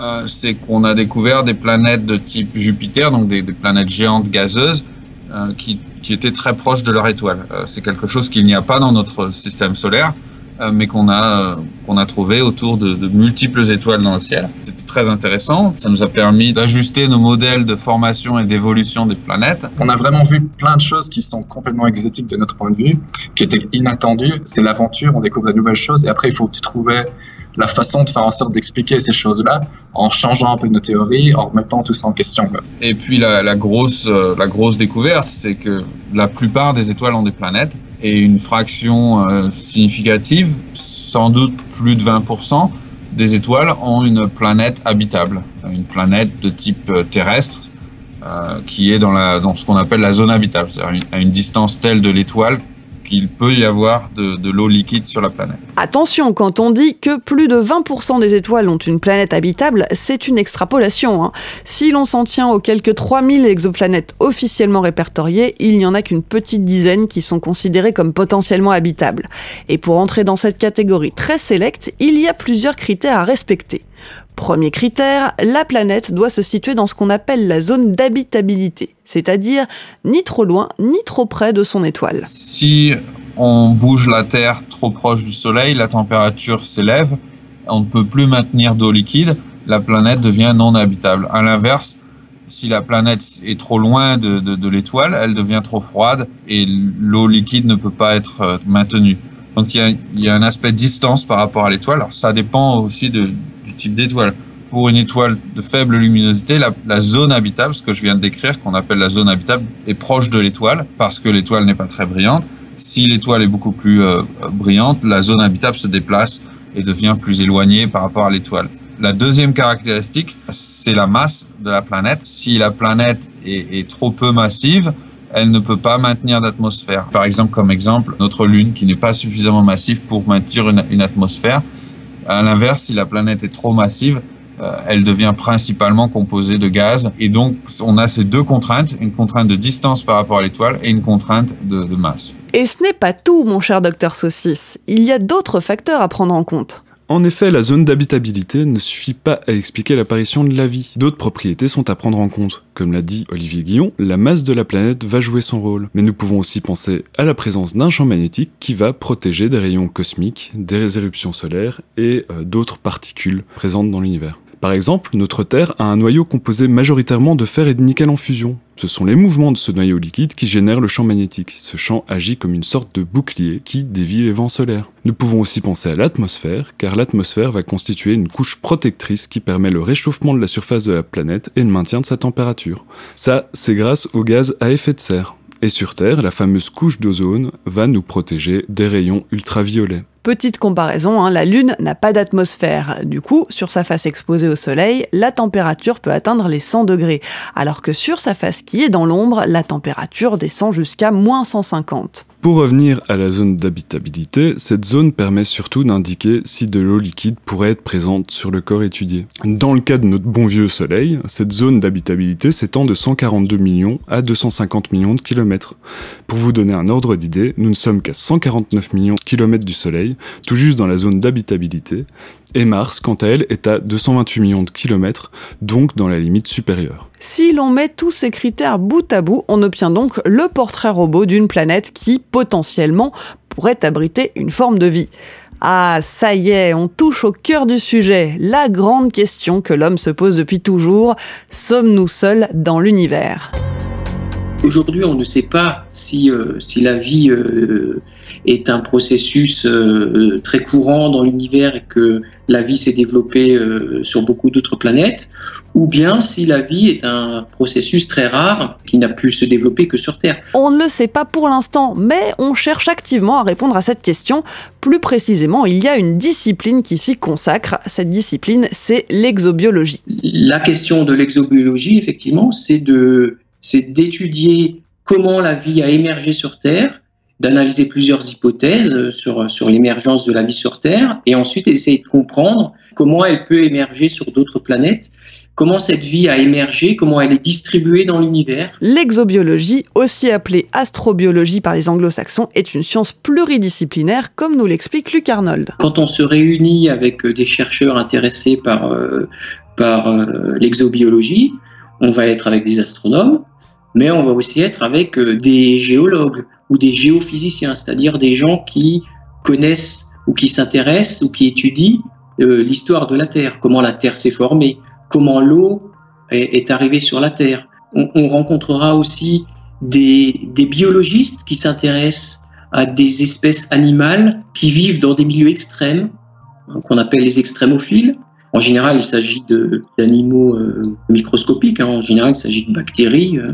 euh, c'est qu'on a découvert des planètes de type Jupiter, donc des, planètes géantes gazeuses, euh, qui, étaient très proches de leur étoile. Euh, c'est quelque chose qu'il n'y a pas dans notre système solaire, mais qu'on a, qu'on a trouvé autour de, de multiples étoiles dans le ciel. C'était très intéressant. Ça nous a permis d'ajuster nos modèles de formation et d'évolution des planètes. On a vraiment vu plein de choses qui sont complètement exotiques de notre point de vue, qui étaient inattendues. C'est l'aventure, on découvre de nouvelles choses, et après il faut trouver la façon de faire en sorte d'expliquer ces choses-là en changeant un peu nos théories, en remettant tout ça en question. Et puis la, grosse, euh, la grosse découverte, c'est que la plupart des étoiles ont des planètes et une fraction euh, significative, sans doute plus de 20%, des étoiles ont une planète habitable, une planète de type euh, terrestre qui est dans, la, dans ce qu'on appelle la zone habitable, c'est-à-dire à une distance telle de l'étoile il peut y avoir de, l'eau liquide sur la planète. Attention, quand on dit que plus de 20% des étoiles ont une planète habitable, c'est une extrapolation. Hein. Si l'on s'en tient aux quelques 3000 exoplanètes officiellement répertoriées, il n'y en a qu'une petite dizaine qui sont considérées comme potentiellement habitables. Et pour entrer dans cette catégorie très sélecte, il y a plusieurs critères à respecter. Premier critère, la planète doit se situer dans ce qu'on appelle la zone d'habitabilité, c'est-à-dire ni trop loin ni trop près de son étoile. Si on bouge la Terre trop proche du Soleil, la température s'élève, on ne peut plus maintenir d'eau liquide, la planète devient non habitable. À l'inverse, si la planète est trop loin de, l'étoile, elle devient trop froide et l'eau liquide ne peut pas être euh, maintenue. Donc il y a, il y a un aspect distance par rapport à l'étoile. Alors ça dépend aussi de, type d'étoile. Pour une étoile de faible luminosité, la, zone habitable, ce que je viens de décrire, qu'on appelle la zone habitable, est proche de l'étoile parce que l'étoile n'est pas très brillante. Si l'étoile est beaucoup plus euh, brillante, la zone habitable se déplace et devient plus éloignée par rapport à l'étoile. La deuxième caractéristique, c'est la masse de la planète. Si la planète est, trop peu massive, elle ne peut pas maintenir d'atmosphère. Par exemple, comme exemple, notre Lune, qui n'est pas suffisamment massive pour maintenir une atmosphère, à l'inverse, si la planète est trop massive, euh, elle devient principalement composée de gaz. Et donc, on a ces deux contraintes, une contrainte de distance par rapport à l'étoile et une contrainte de, masse. Et ce n'est pas tout, mon cher docteur Saucisse. Il y a d'autres facteurs à prendre en compte. En effet, la zone d'habitabilité ne suffit pas à expliquer l'apparition de la vie. D'autres propriétés sont à prendre en compte. Comme l'a dit Olivier Guillon, la masse de la planète va jouer son rôle. Mais nous pouvons aussi penser à la présence d'un champ magnétique qui va protéger des rayons cosmiques, des éruptions solaires et euh, d'autres particules présentes dans l'univers. Par exemple, notre Terre a un noyau composé majoritairement de fer et de nickel en fusion. Ce sont les mouvements de ce noyau liquide qui génèrent le champ magnétique. Ce champ agit comme une sorte de bouclier qui dévie les vents solaires. Nous pouvons aussi penser à l'atmosphère, car l'atmosphère va constituer une couche protectrice qui permet le réchauffement de la surface de la planète et le maintien de sa température. Ça, c'est grâce aux gaz à effet de serre. Et sur Terre, la fameuse couche d'ozone va nous protéger des rayons ultraviolets. Petite comparaison, hein, la Lune n'a pas d'atmosphère. Du coup, sur sa face exposée au Soleil, la température peut atteindre les 100 degrés, alors que sur sa face qui est dans l'ombre, la température descend jusqu'à moins 150. Pour revenir à la zone d'habitabilité, cette zone permet surtout d'indiquer si de l'eau liquide pourrait être présente sur le corps étudié. Dans le cas de notre bon vieux Soleil, cette zone d'habitabilité s'étend de 142 millions à 250 millions de kilomètres. Pour vous donner un ordre d'idée, nous ne sommes qu'à 149 millions de kilomètres du Soleil, tout juste dans la zone d'habitabilité, et Mars, quant à elle, est à 228 millions de kilomètres, donc dans la limite supérieure. Si l'on met tous ces critères bout à bout, on obtient donc le portrait robot d'une planète qui, potentiellement, pourrait abriter une forme de vie. Ah, ça y est, on touche au cœur du sujet, la grande question que l'homme se pose depuis toujours, sommes-nous seuls dans l'univers? Aujourd'hui, on ne sait pas si, euh, si la vie euh, est un processus euh, très courant dans l'univers et que la vie s'est développée euh, sur beaucoup d'autres planètes, ou bien si la vie est un processus très rare qui n'a pu se développer que sur Terre. On ne le sait pas pour l'instant, mais on cherche activement à répondre à cette question. Plus précisément, il y a une discipline qui s'y consacre. Cette discipline, c'est l'exobiologie. La question de l'exobiologie, effectivement, c'est d'étudier comment la vie a émergé sur Terre, d'analyser plusieurs hypothèses sur, sur l'émergence de la vie sur Terre, et ensuite essayer de comprendre comment elle peut émerger sur d'autres planètes, comment cette vie a émergé, comment elle est distribuée dans l'univers. L'exobiologie, aussi appelée astrobiologie par les anglo-saxons, est une science pluridisciplinaire, comme nous l'explique Luc Arnold. Quand on se réunit avec des chercheurs intéressés par, euh, par euh, l'exobiologie, on va être avec des astronomes, mais on va aussi être avec euh, des géologues ou des géophysiciens, c'est-à-dire des gens qui connaissent ou qui s'intéressent ou qui étudient euh, l'histoire de la Terre, comment la Terre s'est formée, comment l'eau est, arrivée sur la Terre. On, rencontrera aussi des, biologistes qui s'intéressent à des espèces animales qui vivent dans des milieux extrêmes, qu'on appelle les extrémophiles, en général, il s'agit d'animaux euh, microscopiques. Hein. En général, il s'agit de bactéries euh,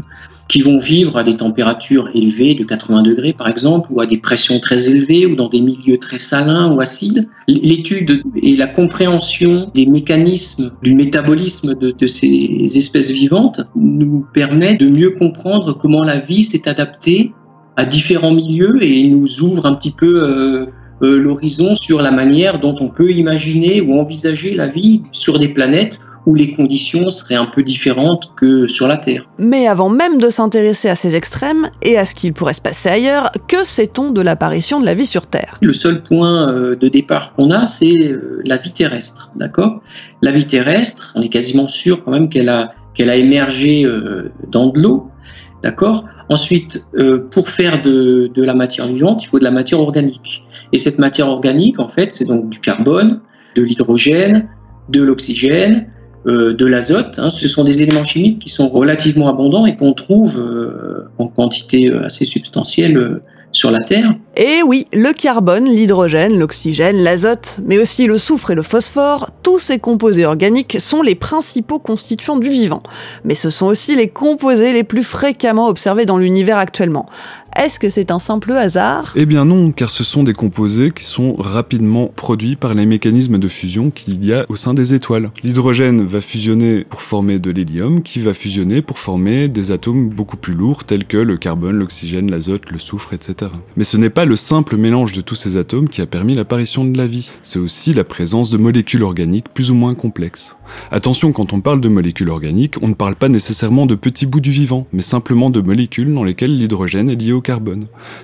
qui vont vivre à des températures élevées de 80 degrés, par exemple, ou à des pressions très élevées, ou dans des milieux très salins ou acides. L'étude et la compréhension des mécanismes du métabolisme de, ces espèces vivantes nous permet de mieux comprendre comment la vie s'est adaptée à différents milieux et nous ouvre un petit peu euh, euh, l'horizon sur la manière dont on peut imaginer ou envisager la vie sur des planètes où les conditions seraient un peu différentes que sur la Terre. Mais avant même de s'intéresser à ces extrêmes et à ce qu'il pourrait se passer ailleurs, que sait-on de l'apparition de la vie sur Terre? Le seul point euh, de départ qu'on a, c'est euh, la vie terrestre, d'accord? La vie terrestre, on est quasiment sûr quand même qu'elle a, qu'elle a émergé dans de l'eau, d'accord? Ensuite, pour faire de, de la matière vivante, il faut de la matière organique. Et cette matière organique, en fait, c'est donc du carbone, de l'hydrogène, de l'oxygène, euh, de l'azote. Hein. Ce sont des éléments chimiques qui sont relativement abondants et qu'on trouve euh, en quantité euh, assez substantielle sur la Terre. Et oui, le carbone, l'hydrogène, l'oxygène, l'azote, mais aussi le soufre et le phosphore, tous ces composés organiques sont les principaux constituants du vivant. Mais ce sont aussi les composés les plus fréquemment observés dans l'univers actuellement. Est-ce que c'est un simple hasard? Eh bien non, car ce sont des composés qui sont rapidement produits par les mécanismes de fusion qu'il y a au sein des étoiles. L'hydrogène va fusionner pour former de l'hélium, qui va fusionner pour former des atomes beaucoup plus lourds tels que le carbone, l'oxygène, l'azote, le soufre, etc. Mais ce n'est pas le simple mélange de tous ces atomes qui a permis l'apparition de la vie, c'est aussi la présence de molécules organiques plus ou moins complexes. Attention, quand on parle de molécules organiques, on ne parle pas nécessairement de petits bouts du vivant, mais simplement de molécules dans lesquelles l'hydrogène est lié au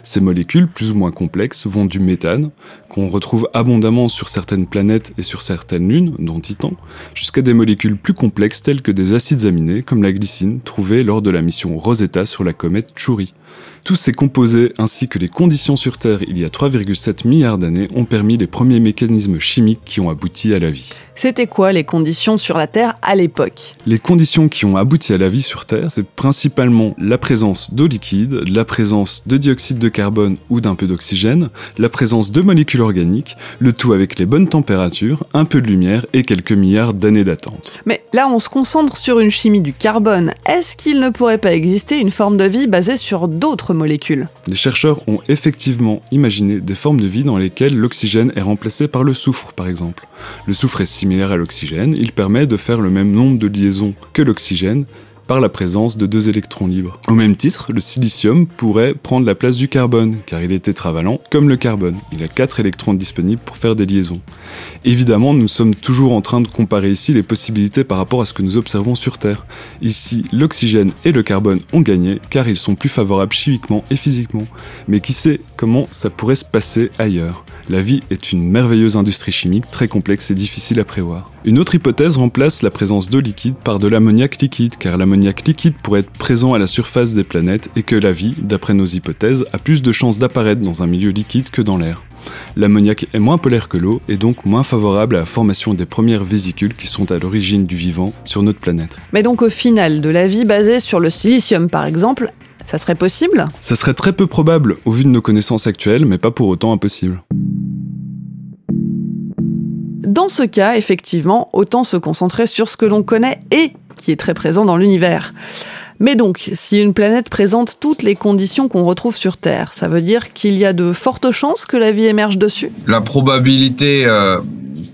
Ces molécules, plus ou moins complexes, vont du méthane, qu'on retrouve abondamment sur certaines planètes et sur certaines lunes, dont Titan, jusqu'à des molécules plus complexes telles que des acides aminés, comme la glycine, trouvée lors de la mission Rosetta sur la comète Chury. Tous ces composés ainsi que les conditions sur Terre il y a 3,7 milliards d'années ont permis les premiers mécanismes chimiques qui ont abouti à la vie. C'était quoi les conditions sur la Terre à l'époque? Les conditions qui ont abouti à la vie sur Terre, c'est principalement la présence d'eau liquide, la présence de dioxyde de carbone ou d'un peu d'oxygène, la présence de molécules organiques, le tout avec les bonnes températures, un peu de lumière et quelques milliards d'années d'attente. Mais là, on se concentre sur une chimie du carbone. Est-ce qu'il ne pourrait pas exister une forme de vie basée sur d'autres molécules. Les chercheurs ont effectivement imaginé des formes de vie dans lesquelles l'oxygène est remplacé par le soufre, par exemple. Le soufre est similaire à l'oxygène, il permet de faire le même nombre de liaisons que l'oxygène, la présence de deux électrons libres. Au même titre, le silicium pourrait prendre la place du carbone, car il est tétravalent comme le carbone. Il a quatre électrons disponibles pour faire des liaisons. Évidemment, nous sommes toujours en train de comparer ici les possibilités par rapport à ce que nous observons sur Terre. Ici, l'oxygène et le carbone ont gagné, car ils sont plus favorables chimiquement et physiquement. Mais qui sait comment ça pourrait se passer ailleurs? La vie est une merveilleuse industrie chimique très complexe et difficile à prévoir. Une autre hypothèse remplace la présence d'eau liquide par de l'ammoniac liquide, car l'ammoniac liquide pourrait être présent à la surface des planètes et que la vie, d'après nos hypothèses, a plus de chances d'apparaître dans un milieu liquide que dans l'air. L'ammoniac est moins polaire que l'eau et donc moins favorable à la formation des premières vésicules qui sont à l'origine du vivant sur notre planète. Mais donc au final, de la vie basée sur le silicium par exemple, ça serait possible? Ça serait très peu probable au vu de nos connaissances actuelles, mais pas pour autant impossible. Dans ce cas, effectivement, autant se concentrer sur ce que l'on connaît et qui est très présent dans l'univers. Mais donc, si une planète présente toutes les conditions qu'on retrouve sur Terre, ça veut dire qu'il y a de fortes chances que la vie émerge dessus? La probabilité euh,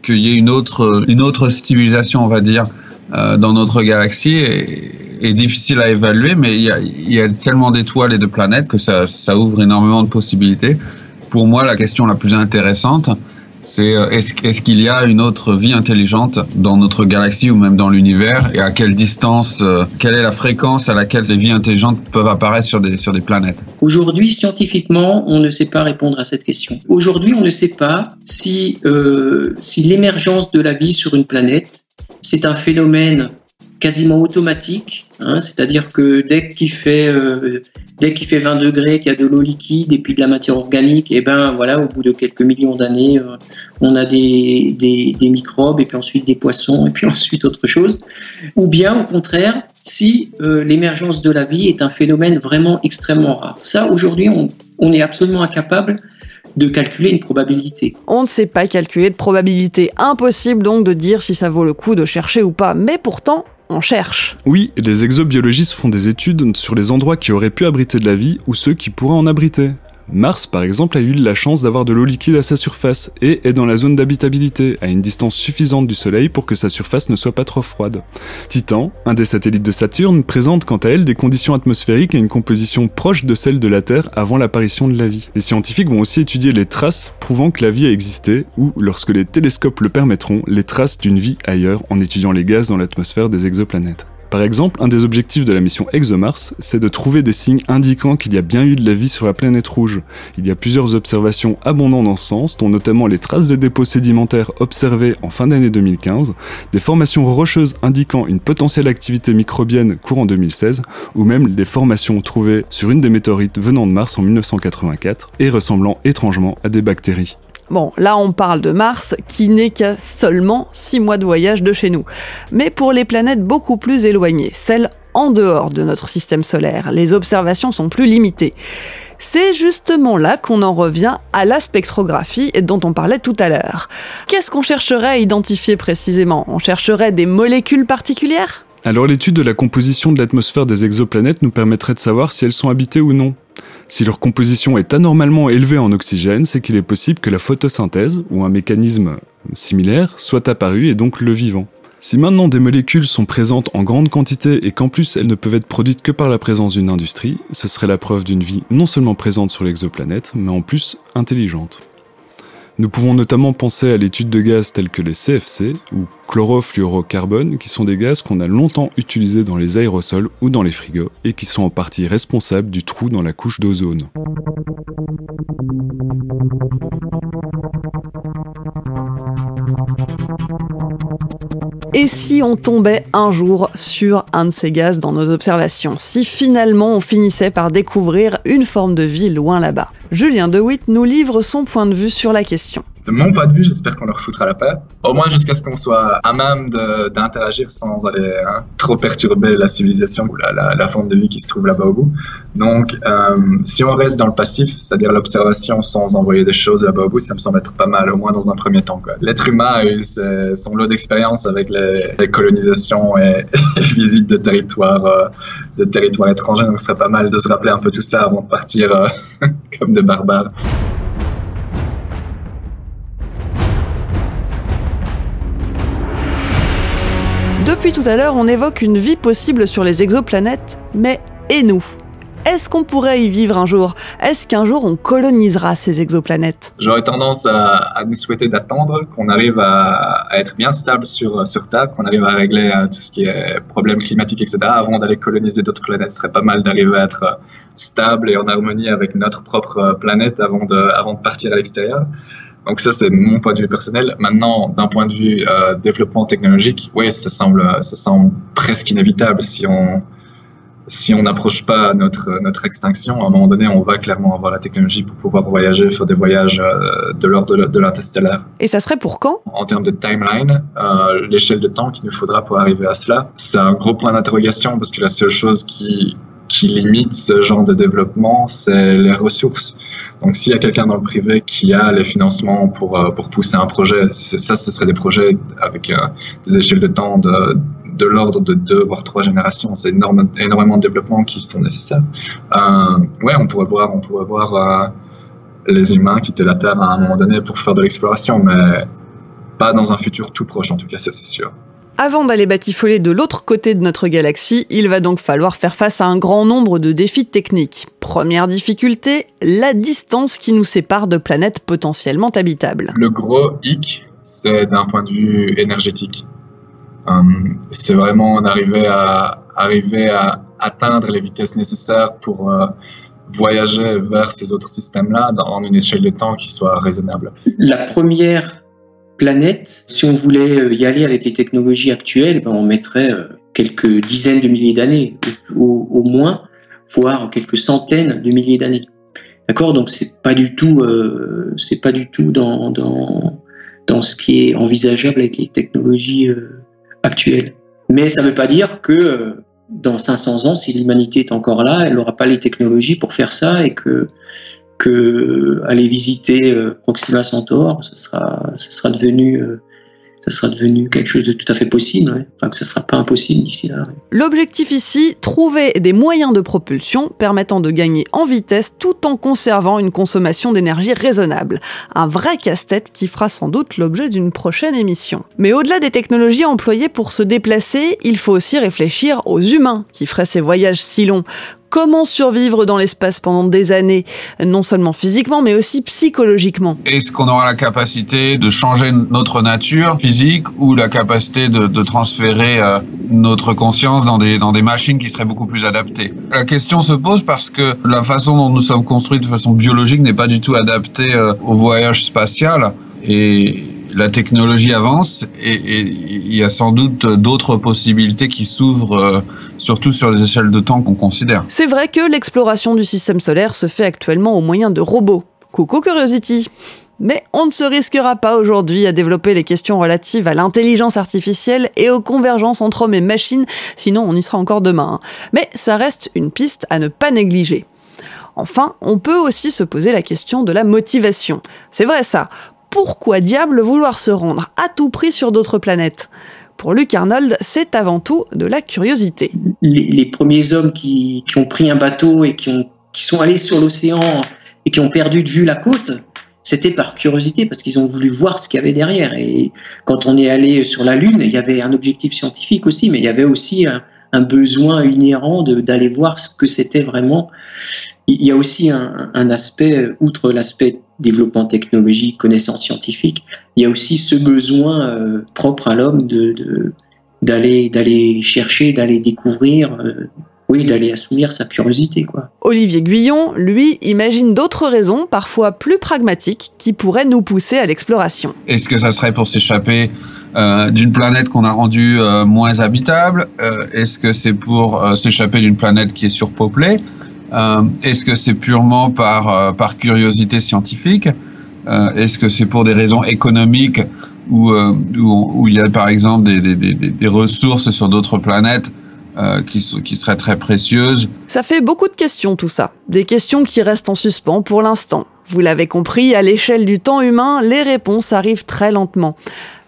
qu'il y ait une autre, civilisation, on va dire, euh, dans notre galaxie est, difficile à évaluer, mais il y a, tellement d'étoiles et de planètes que ça ouvre énormément de possibilités. Pour moi, la question la plus intéressante, c'est euh, est-ce est qu'il y a une autre vie intelligente dans notre galaxie ou même dans l'univers et à quelle distance, euh, quelle est la fréquence à laquelle ces vies intelligentes peuvent apparaître sur des, sur des planètes? Aujourd'hui, scientifiquement, on ne sait pas répondre à cette question. Aujourd'hui, on ne sait pas si, euh, si l'émergence de la vie sur une planète, c'est un phénomène quasiment automatique, hein, c'est-à-dire que dès qu'il fait euh, dès qu'il fait 20 degrés, qu'il y a de l'eau liquide et puis de la matière organique, et eh ben voilà, au bout de quelques millions d'années, euh, on a des, des, des, microbes et puis ensuite des poissons et puis [laughs] ensuite autre chose. Ou bien au contraire, si euh, l'émergence de la vie est un phénomène vraiment extrêmement rare. Ça, aujourd'hui, on, on est absolument incapable de calculer une probabilité. On ne sait pas calculer de probabilité. Impossible donc de dire si ça vaut le coup de chercher ou pas. Mais pourtant, on cherche. Oui, les exobiologistes font des études sur les endroits qui auraient pu abriter de la vie ou ceux qui pourraient en abriter. Mars, par exemple, a eu la chance d'avoir de l'eau liquide à sa surface et est dans la zone d'habitabilité, à une distance suffisante du Soleil pour que sa surface ne soit pas trop froide. Titan, un des satellites de Saturne, présente quant à elle des conditions atmosphériques et une composition proche de celle de la Terre avant l'apparition de la vie. Les scientifiques vont aussi étudier les traces prouvant que la vie a existé, ou, lorsque les télescopes le permettront, les traces d'une vie ailleurs en étudiant les gaz dans l'atmosphère des exoplanètes. Par exemple, un des objectifs de la mission ExoMars, c'est de trouver des signes indiquant qu'il y a bien eu de la vie sur la planète rouge. Il y a plusieurs observations abondantes dans ce sens, dont notamment les traces de dépôts sédimentaires observées en fin d'année 2015, des formations rocheuses indiquant une potentielle activité microbienne courant 2016, ou même des formations trouvées sur une des météorites venant de Mars en 1984 et ressemblant étrangement à des bactéries. Bon, là on parle de Mars qui n'est qu'à seulement 6 mois de voyage de chez nous. Mais pour les planètes beaucoup plus éloignées, celles en dehors de notre système solaire, les observations sont plus limitées. C'est justement là qu'on en revient à la spectrographie dont on parlait tout à l'heure. Qu'est-ce qu'on chercherait à identifier précisément? On chercherait des molécules particulières? Alors l'étude de la composition de l'atmosphère des exoplanètes nous permettrait de savoir si elles sont habitées ou non. Si leur composition est anormalement élevée en oxygène, c'est qu'il est possible que la photosynthèse, ou un mécanisme similaire, soit apparu et donc le vivant. Si maintenant des molécules sont présentes en grande quantité et qu'en plus elles ne peuvent être produites que par la présence d'une industrie, ce serait la preuve d'une vie non seulement présente sur l'exoplanète, mais en plus intelligente. Nous pouvons notamment penser à l'étude de gaz tels que les CFC ou chlorofluorocarbone, qui sont des gaz qu'on a longtemps utilisés dans les aérosols ou dans les frigos et qui sont en partie responsables du trou dans la couche d'ozone. Et si on tombait un jour sur un de ces gaz dans nos observations Si finalement on finissait par découvrir une forme de vie loin là-bas? Julien DeWitt nous livre son point de vue sur la question. De mon point de vue, j'espère qu'on leur foutra la paix. Au moins jusqu'à ce qu'on soit à même d'interagir sans aller hein, trop perturber la civilisation ou la, forme de vie qui se trouve là-bas au bout. Donc, euh, si on reste dans le passif, c'est-à-dire l'observation sans envoyer des choses là-bas au bout, ça me semble être pas mal, au moins dans un premier temps. L'être humain a eu son lot d'expérience avec les, colonisations et, [laughs] et visites de territoires, euh, de territoires étrangers, donc ce serait pas mal de se rappeler un peu tout ça avant de partir euh, [laughs] comme des barbares. Depuis tout à l'heure, on évoque une vie possible sur les exoplanètes, mais et nous? Est-ce qu'on pourrait y vivre un jour? Est-ce qu'un jour on colonisera ces exoplanètes? J'aurais tendance à, nous souhaiter d'attendre qu'on arrive à, être bien stable sur, Terre, qu'on arrive à régler euh, tout ce qui est problèmes climatiques, etc. avant d'aller coloniser d'autres planètes. Ce serait pas mal d'arriver à être euh, stable et en harmonie avec notre propre euh, planète avant de partir à l'extérieur. Donc ça, c'est mon point de vue personnel. Maintenant, d'un point de vue euh, développement technologique, oui, ça semble, ça semble presque inévitable si on si on n'approche pas notre notre extinction. À un moment donné, on va clairement avoir la technologie pour pouvoir voyager, faire des voyages euh, de l'ordre de, l'interstellaire. Et ça serait pour quand? En termes de timeline, euh, l'échelle de temps qu'il nous faudra pour arriver à cela, c'est un gros point d'interrogation parce que la seule chose qui qui limite ce genre de développement, c'est les ressources. Donc s'il y a quelqu'un dans le privé qui a les financements pour, euh, pour pousser un projet, ça, ce serait des projets avec euh, des échelles de temps de, de l'ordre de deux voire trois générations. C'est énorme, énormément de développements qui sont nécessaires. Euh, ouais, on pourrait voir, on pourrait voir euh, les humains quitter la Terre à un moment donné pour faire de l'exploration, mais pas dans un futur tout proche en tout cas, ça c'est sûr. Avant d'aller batifoler de l'autre côté de notre galaxie, il va donc falloir faire face à un grand nombre de défis techniques. Première difficulté, la distance qui nous sépare de planètes potentiellement habitables. Le gros hic, c'est d'un point de vue énergétique. Hum, c'est vraiment d'arriver à, arriver à atteindre les vitesses nécessaires pour euh, voyager vers ces autres systèmes-là dans une échelle de temps qui soit raisonnable. La première planète, si on voulait euh, y aller avec les technologies actuelles, ben on mettrait euh, quelques dizaines de milliers d'années, au, moins, voire quelques centaines de milliers d'années. D'accord? Donc c'est pas du tout, euh, c'est pas du tout dans, dans dans ce qui est envisageable avec les technologies actuelles. Mais ça ne veut pas dire que dans 500 ans, si l'humanité est encore là, elle n'aura pas les technologies pour faire ça et que que aller visiter euh, Proxima Centaure, ce sera, ce sera devenu, euh, ça sera devenu quelque chose de tout à fait possible. Enfin, que ce sera pas impossible d'ici là. L'objectif ici, trouver des moyens de propulsion permettant de gagner en vitesse tout en conservant une consommation d'énergie raisonnable. Un vrai casse-tête qui fera sans doute l'objet d'une prochaine émission. Mais au-delà des technologies employées pour se déplacer, il faut aussi réfléchir aux humains qui feraient ces voyages si longs. Comment survivre dans l'espace pendant des années, non seulement physiquement, mais aussi psychologiquement Est-ce qu'on aura la capacité de changer notre nature physique ou la capacité de, transférer euh, notre conscience dans des, dans des machines qui seraient beaucoup plus adaptées? La question se pose parce que la façon dont nous sommes construits de façon biologique n'est pas du tout adaptée euh, au voyage spatial. Et la technologie avance et, il y a sans doute d'autres possibilités qui s'ouvrent, euh, surtout sur les échelles de temps qu'on considère. C'est vrai que l'exploration du système solaire se fait actuellement au moyen de robots. Coucou Curiosity mais on ne se risquera pas aujourd'hui à développer les questions relatives à l'intelligence artificielle et aux convergences entre hommes et machines, sinon on y sera encore demain. Mais ça reste une piste à ne pas négliger. Enfin, on peut aussi se poser la question de la motivation. C'est vrai ça pourquoi diable vouloir se rendre à tout prix sur d'autres planètes? Pour Luc Arnold, c'est avant tout de la curiosité. Les, premiers hommes qui, ont pris un bateau et qui, ont, qui sont allés sur l'océan et qui ont perdu de vue la côte, c'était par curiosité parce qu'ils ont voulu voir ce qu'il y avait derrière. Et quand on est allé sur la Lune, il y avait un objectif scientifique aussi, mais il y avait aussi un, un besoin inhérent d'aller voir ce que c'était vraiment. Il y a aussi un, un aspect, outre l'aspect développement technologique, connaissance scientifique, il y a aussi ce besoin euh, propre à l'homme de d'aller d'aller chercher, d'aller découvrir, euh, oui, d'aller assouvir sa curiosité, quoi. Olivier Guyon, lui, imagine d'autres raisons, parfois plus pragmatiques, qui pourraient nous pousser à l'exploration. Est-ce que ça serait pour s'échapper euh, d'une planète qu'on a rendue euh, moins habitable? Euh, Est-ce que c'est pour s'échapper d'une planète qui est surpeuplée? Est-ce que c'est purement par, par curiosité scientifique? Est-ce que c'est pour des raisons économiques où, où, où, il y a par exemple des, des, des, des ressources sur d'autres planètes euh, qui, qui seraient très précieuses? Ça fait beaucoup de questions tout ça, des questions qui restent en suspens pour l'instant. Vous l'avez compris, à l'échelle du temps humain, les réponses arrivent très lentement.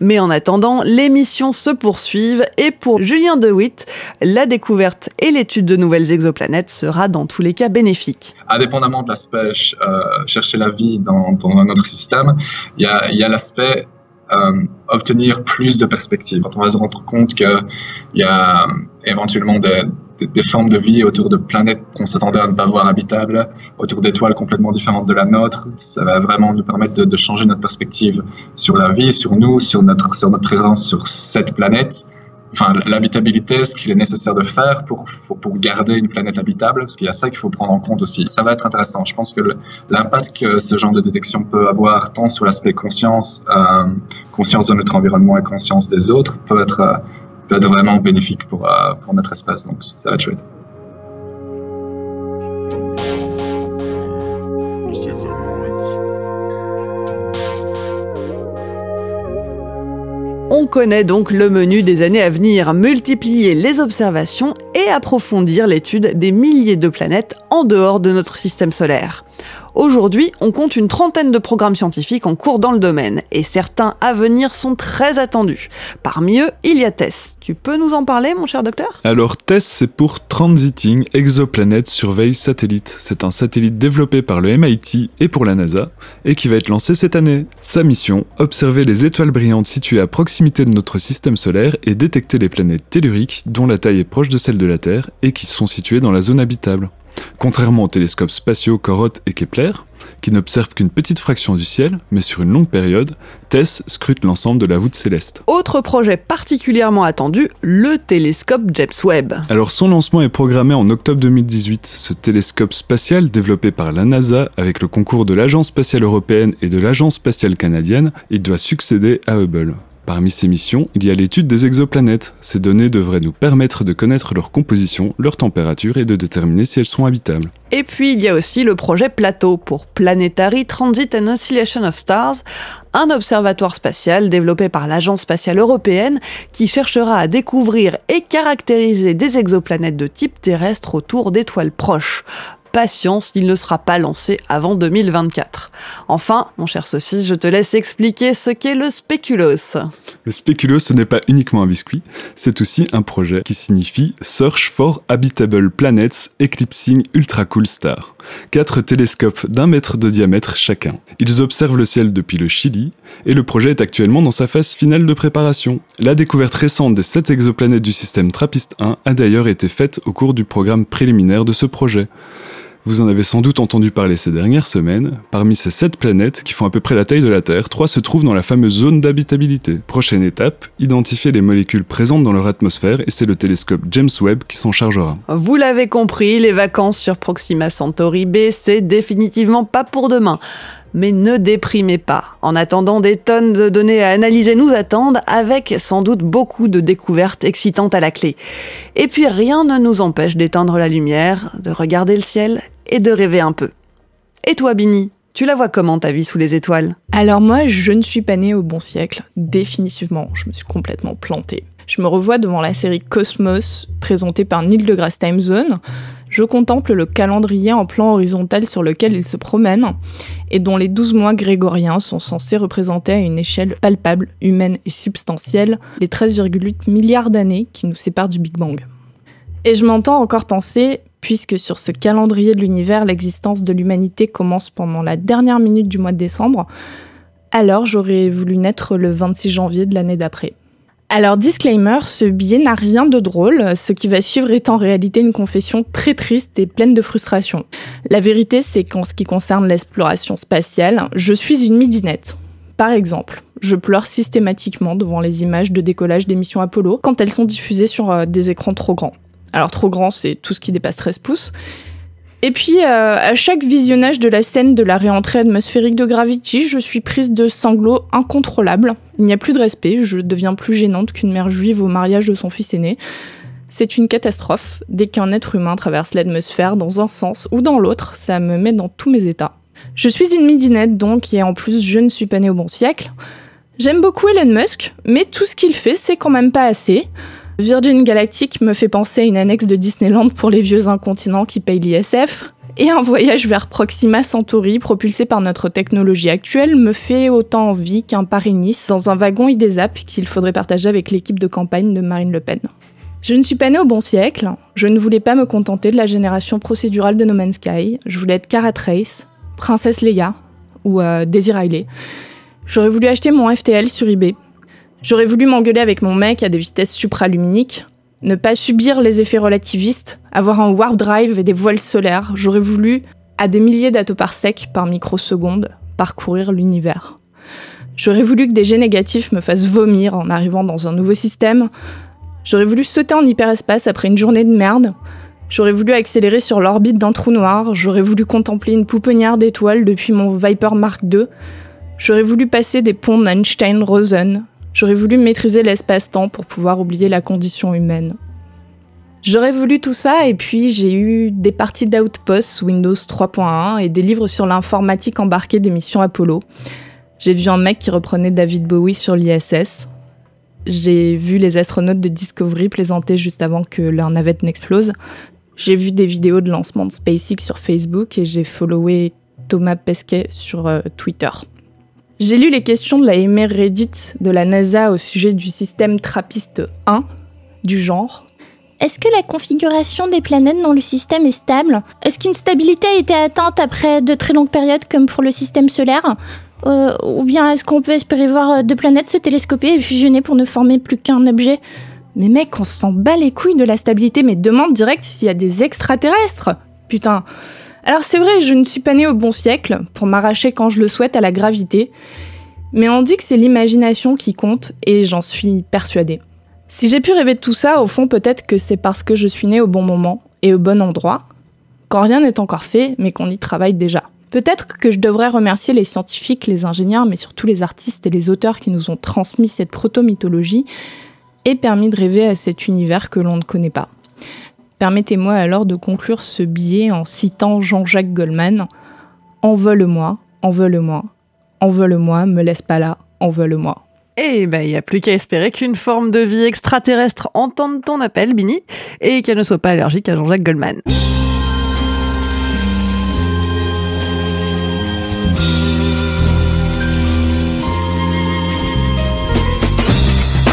Mais en attendant, les missions se poursuivent et pour Julien DeWitt, la découverte et l'étude de nouvelles exoplanètes sera dans tous les cas bénéfique. Indépendamment de l'aspect euh, chercher la vie dans, un autre système, il y a, l'aspect euh, obtenir plus de perspectives. On va se rendre compte qu'il y a éventuellement des, des, formes de vie autour de planètes qu'on s'attendait à ne pas voir habitables, autour d'étoiles complètement différentes de la nôtre, ça va vraiment nous permettre de, changer notre perspective sur la vie, sur nous, sur notre, sur notre présence sur cette planète enfin, l'habitabilité, ce qu'il est nécessaire de faire pour, pour, pour, garder une planète habitable, parce qu'il y a ça qu'il faut prendre en compte aussi. Ça va être intéressant. Je pense que l'impact que ce genre de détection peut avoir, tant sur l'aspect conscience, euh, conscience de notre environnement et conscience des autres, peut être, euh, peut être vraiment bénéfique pour, euh, pour notre espace. Donc, ça va être chouette. On connaît donc le menu des années à venir, multiplier les observations et approfondir l'étude des milliers de planètes en dehors de notre système solaire. Aujourd'hui, on compte une trentaine de programmes scientifiques en cours dans le domaine, et certains à venir sont très attendus. Parmi eux, il y a TESS. Tu peux nous en parler, mon cher docteur? Alors TESS, c'est pour Transiting Exoplanet Survey Satellite. C'est un satellite développé par le MIT et pour la NASA, et qui va être lancé cette année. Sa mission, observer les étoiles brillantes situées à proximité de notre système solaire et détecter les planètes telluriques dont la taille est proche de celle de la Terre et qui sont situées dans la zone habitable. Contrairement aux télescopes spatiaux Corot et Kepler, qui n'observent qu'une petite fraction du ciel, mais sur une longue période, TESS scrute l'ensemble de la voûte céleste. Autre projet particulièrement attendu, le télescope James Webb. Alors son lancement est programmé en octobre 2018. Ce télescope spatial développé par la NASA avec le concours de l'Agence spatiale européenne et de l'Agence spatiale canadienne, il doit succéder à Hubble. Parmi ces missions, il y a l'étude des exoplanètes. Ces données devraient nous permettre de connaître leur composition, leur température et de déterminer si elles sont habitables. Et puis il y a aussi le projet Plateau pour Planetary Transit and Oscillation of Stars, un observatoire spatial développé par l'Agence spatiale européenne qui cherchera à découvrir et caractériser des exoplanètes de type terrestre autour d'étoiles proches patience, il ne sera pas lancé avant 2024. Enfin, mon cher Saucisse, je te laisse expliquer ce qu'est le spéculos. Le spéculos, ce n'est pas uniquement un biscuit, c'est aussi un projet qui signifie Search for Habitable Planets Eclipsing Ultra Cool Star. Quatre télescopes d'un mètre de diamètre chacun. Ils observent le ciel depuis le Chili et le projet est actuellement dans sa phase finale de préparation. La découverte récente des sept exoplanètes du système TRAPPIST 1 a d'ailleurs été faite au cours du programme préliminaire de ce projet. Vous en avez sans doute entendu parler ces dernières semaines. Parmi ces sept planètes, qui font à peu près la taille de la Terre, trois se trouvent dans la fameuse zone d'habitabilité. Prochaine étape, identifier les molécules présentes dans leur atmosphère et c'est le télescope James Webb qui s'en chargera. Vous l'avez compris, les vacances sur Proxima Centauri B, c'est définitivement pas pour demain. Mais ne déprimez pas. En attendant, des tonnes de données à analyser nous attendent, avec sans doute beaucoup de découvertes excitantes à la clé. Et puis rien ne nous empêche d'éteindre la lumière, de regarder le ciel et de rêver un peu. Et toi, Bini tu la vois comment ta vie sous les étoiles? Alors moi, je ne suis pas née au bon siècle, définitivement. Je me suis complètement plantée. Je me revois devant la série Cosmos, présentée par Neil deGrasse Time Zone. Je contemple le calendrier en plan horizontal sur lequel il se promène et dont les 12 mois grégoriens sont censés représenter à une échelle palpable, humaine et substantielle les 13,8 milliards d'années qui nous séparent du Big Bang. Et je m'entends encore penser, puisque sur ce calendrier de l'univers, l'existence de l'humanité commence pendant la dernière minute du mois de décembre, alors j'aurais voulu naître le 26 janvier de l'année d'après. Alors, disclaimer, ce billet n'a rien de drôle. Ce qui va suivre est en réalité une confession très triste et pleine de frustration. La vérité, c'est qu'en ce qui concerne l'exploration spatiale, je suis une midinette. Par exemple, je pleure systématiquement devant les images de décollage des missions Apollo quand elles sont diffusées sur euh, des écrans trop grands. Alors trop grand, c'est tout ce qui dépasse 13 pouces. Et puis, euh, à chaque visionnage de la scène de la réentrée atmosphérique de Gravity, je suis prise de sanglots incontrôlables. Il n'y a plus de respect, je deviens plus gênante qu'une mère juive au mariage de son fils aîné. C'est une catastrophe. Dès qu'un être humain traverse l'atmosphère dans un sens ou dans l'autre, ça me met dans tous mes états. Je suis une midinette donc, et en plus, je ne suis pas née au bon siècle. J'aime beaucoup Elon Musk, mais tout ce qu'il fait, c'est quand même pas assez. Virgin Galactic me fait penser à une annexe de Disneyland pour les vieux incontinents qui payent l'ISF. Et un voyage vers Proxima Centauri, propulsé par notre technologie actuelle, me fait autant envie qu'un Paris-Nice dans un wagon IDESAP qu'il faudrait partager avec l'équipe de campagne de Marine Le Pen. Je ne suis pas née au bon siècle, je ne voulais pas me contenter de la génération procédurale de No Man's Sky, je voulais être Cara Trace, Princesse Leia ou euh, Daisy Riley. J'aurais voulu acheter mon FTL sur eBay, J'aurais voulu m'engueuler avec mon mec à des vitesses supraluminiques, ne pas subir les effets relativistes, avoir un warp drive et des voiles solaires. J'aurais voulu, à des milliers d'atoparsecs par microseconde, parcourir l'univers. J'aurais voulu que des jets négatifs me fassent vomir en arrivant dans un nouveau système. J'aurais voulu sauter en hyperespace après une journée de merde. J'aurais voulu accélérer sur l'orbite d'un trou noir. J'aurais voulu contempler une pouponnière d'étoiles depuis mon Viper Mark II. J'aurais voulu passer des ponts d'Einstein-Rosen. J'aurais voulu maîtriser l'espace-temps pour pouvoir oublier la condition humaine. J'aurais voulu tout ça et puis j'ai eu des parties d'Outpost Windows 3.1 et des livres sur l'informatique embarquée des missions Apollo. J'ai vu un mec qui reprenait David Bowie sur l'ISS. J'ai vu les astronautes de Discovery plaisanter juste avant que leur navette n'explose. J'ai vu des vidéos de lancement de SpaceX sur Facebook et j'ai followé Thomas Pesquet sur euh, Twitter. J'ai lu les questions de la MR Reddit de la NASA au sujet du système Trappiste 1, du genre. Est-ce que la configuration des planètes dans le système est stable? Est-ce qu'une stabilité a été atteinte après de très longues périodes comme pour le système solaire? Euh, Ou bien est-ce qu'on peut espérer voir euh, deux planètes se télescoper et fusionner pour ne former plus qu'un objet? Mais mec, on s'en bat les couilles de la stabilité, mais demande direct s'il y a des extraterrestres. Putain Alors c'est vrai, je ne suis pas née au bon siècle, pour m'arracher quand je le souhaite à la gravité, mais on dit que c'est l'imagination qui compte, et j'en suis persuadée. Si j'ai pu rêver de tout ça, au fond, peut-être que c'est parce que je suis née au bon moment et au bon endroit, quand rien n'est encore fait, mais qu'on y travaille déjà. Peut-être que je devrais remercier les scientifiques, les ingénieurs, mais surtout les artistes et les auteurs qui nous ont transmis cette proto-mythologie et permis de rêver à cet univers que l'on ne connaît pas. Permettez-moi alors de conclure ce billet en citant Jean-Jacques Goldman Envole-moi, envole-moi, envole-moi, me laisse pas là, envole-moi. Et ben, il n'y a plus qu'à espérer qu'une forme de vie extraterrestre entende ton appel, Bini, et qu'elle ne soit pas allergique à Jean-Jacques Goldman.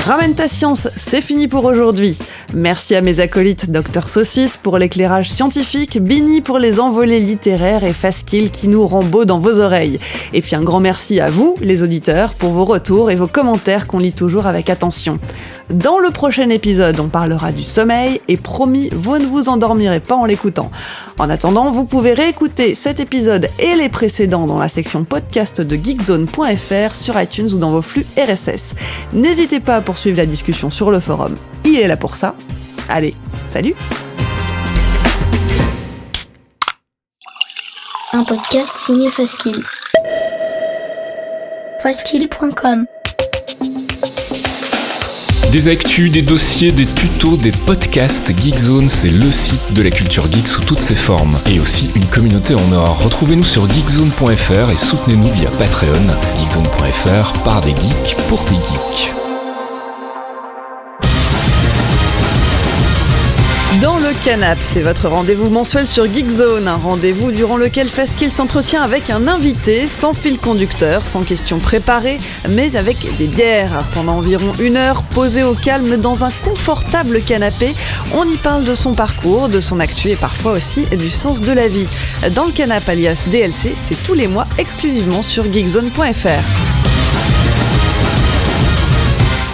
Ramène ta science, c'est fini pour aujourd'hui. Merci à mes acolytes Dr Saucisse pour l'éclairage scientifique, Bini pour les envolées littéraires et Faskill qui nous rend beau dans vos oreilles. Et puis un grand merci à vous, les auditeurs, pour vos retours et vos commentaires qu'on lit toujours avec attention. Dans le prochain épisode, on parlera du sommeil et promis, vous ne vous endormirez pas en l'écoutant. En attendant, vous pouvez réécouter cet épisode et les précédents dans la section podcast de geekzone.fr sur iTunes ou dans vos flux RSS. N'hésitez pas à poursuivre la discussion sur le forum. Il est là pour ça. Allez, salut Un podcast signé Faskill. Faskill.com des actus, des dossiers, des tutos, des podcasts. Geekzone, c'est le site de la culture geek sous toutes ses formes. Et aussi une communauté en or. Retrouvez-nous sur geekzone.fr et soutenez-nous via Patreon. Geekzone.fr par des geeks pour des geeks. Canap, c'est votre rendez-vous mensuel sur Geekzone, un rendez-vous durant lequel Faskill s'entretient avec un invité, sans fil conducteur, sans questions préparées, mais avec des bières. Pendant environ une heure, posé au calme dans un confortable canapé, on y parle de son parcours, de son actu et parfois aussi du sens de la vie. Dans le canap alias DLC, c'est tous les mois exclusivement sur geekzone.fr.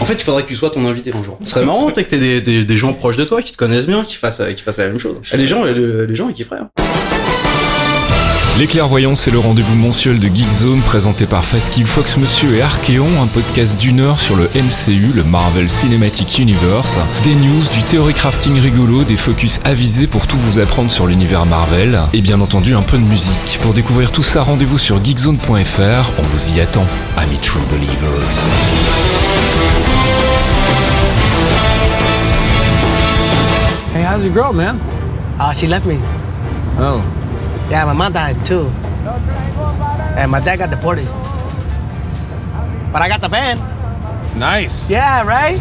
En fait, il faudrait que tu sois ton invité un jour. Ce serait marrant, que t'aies des, des, des, gens proches de toi qui te connaissent bien, qui fassent, qui fassent la même chose. les gens, les, les gens, ils kifferaient. Hein. Les clairvoyants, c'est le rendez-vous mensuel de Geekzone présenté par Faskill Fox Monsieur et Archeon, un podcast d'une heure sur le MCU, le Marvel Cinematic Universe, des news, du théorie crafting rigolo, des focus avisés pour tout vous apprendre sur l'univers Marvel, et bien entendu un peu de musique. Pour découvrir tout ça, rendez-vous sur geekzone.fr, on vous y attend, amis True Believers. How's your girl, man? Uh, she left me. Oh. Yeah, my mom died too. And my dad got deported. But I got the van. It's nice. Yeah, right?